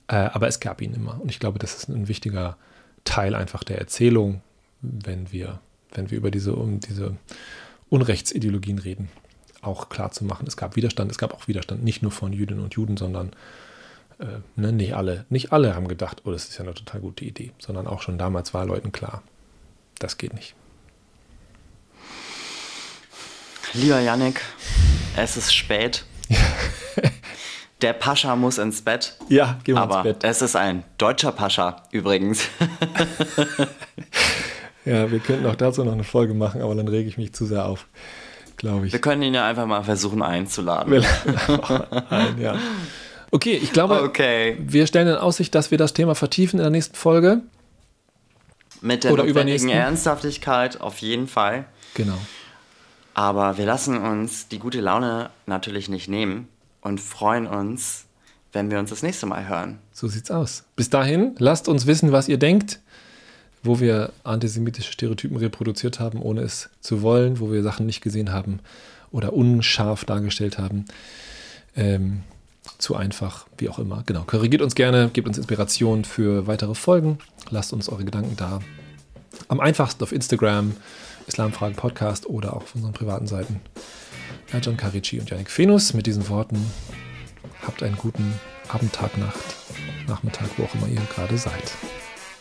Äh, aber es gab ihn immer. Und ich glaube, das ist ein wichtiger Teil einfach der Erzählung, wenn wir, wenn wir über diese, um diese Unrechtsideologien reden auch klar zu machen. Es gab Widerstand, es gab auch Widerstand nicht nur von Jüdinnen und Juden, sondern äh, ne, nicht alle, nicht alle haben gedacht, oh, das ist ja eine total gute Idee, sondern auch schon damals war Leuten klar, das geht nicht. Lieber Yannick, es ist spät. Der Pascha muss ins Bett. Ja, geh mal aber ins Bett. Es ist ein deutscher Pascha übrigens. ja, wir könnten auch dazu noch eine Folge machen, aber dann rege ich mich zu sehr auf glaube ich. Wir können ihn ja einfach mal versuchen einzuladen. ein, ja. Okay, ich glaube, okay. wir stellen in Aussicht, dass wir das Thema vertiefen in der nächsten Folge. Mit der Oder notwendigen Ernsthaftigkeit auf jeden Fall. Genau. Aber wir lassen uns die gute Laune natürlich nicht nehmen und freuen uns, wenn wir uns das nächste Mal hören. So sieht's aus. Bis dahin, lasst uns wissen, was ihr denkt wo wir antisemitische Stereotypen reproduziert haben, ohne es zu wollen, wo wir Sachen nicht gesehen haben oder unscharf dargestellt haben. Ähm, zu einfach, wie auch immer. Genau. Korrigiert uns gerne, gebt uns Inspiration für weitere Folgen. Lasst uns eure Gedanken da. Am einfachsten auf Instagram, Islamfragen Podcast oder auch auf unseren privaten Seiten. John Carici und Yannick Fenus. Mit diesen Worten habt einen guten Abend, Tag, Nacht, Nachmittag, wo auch immer ihr gerade seid.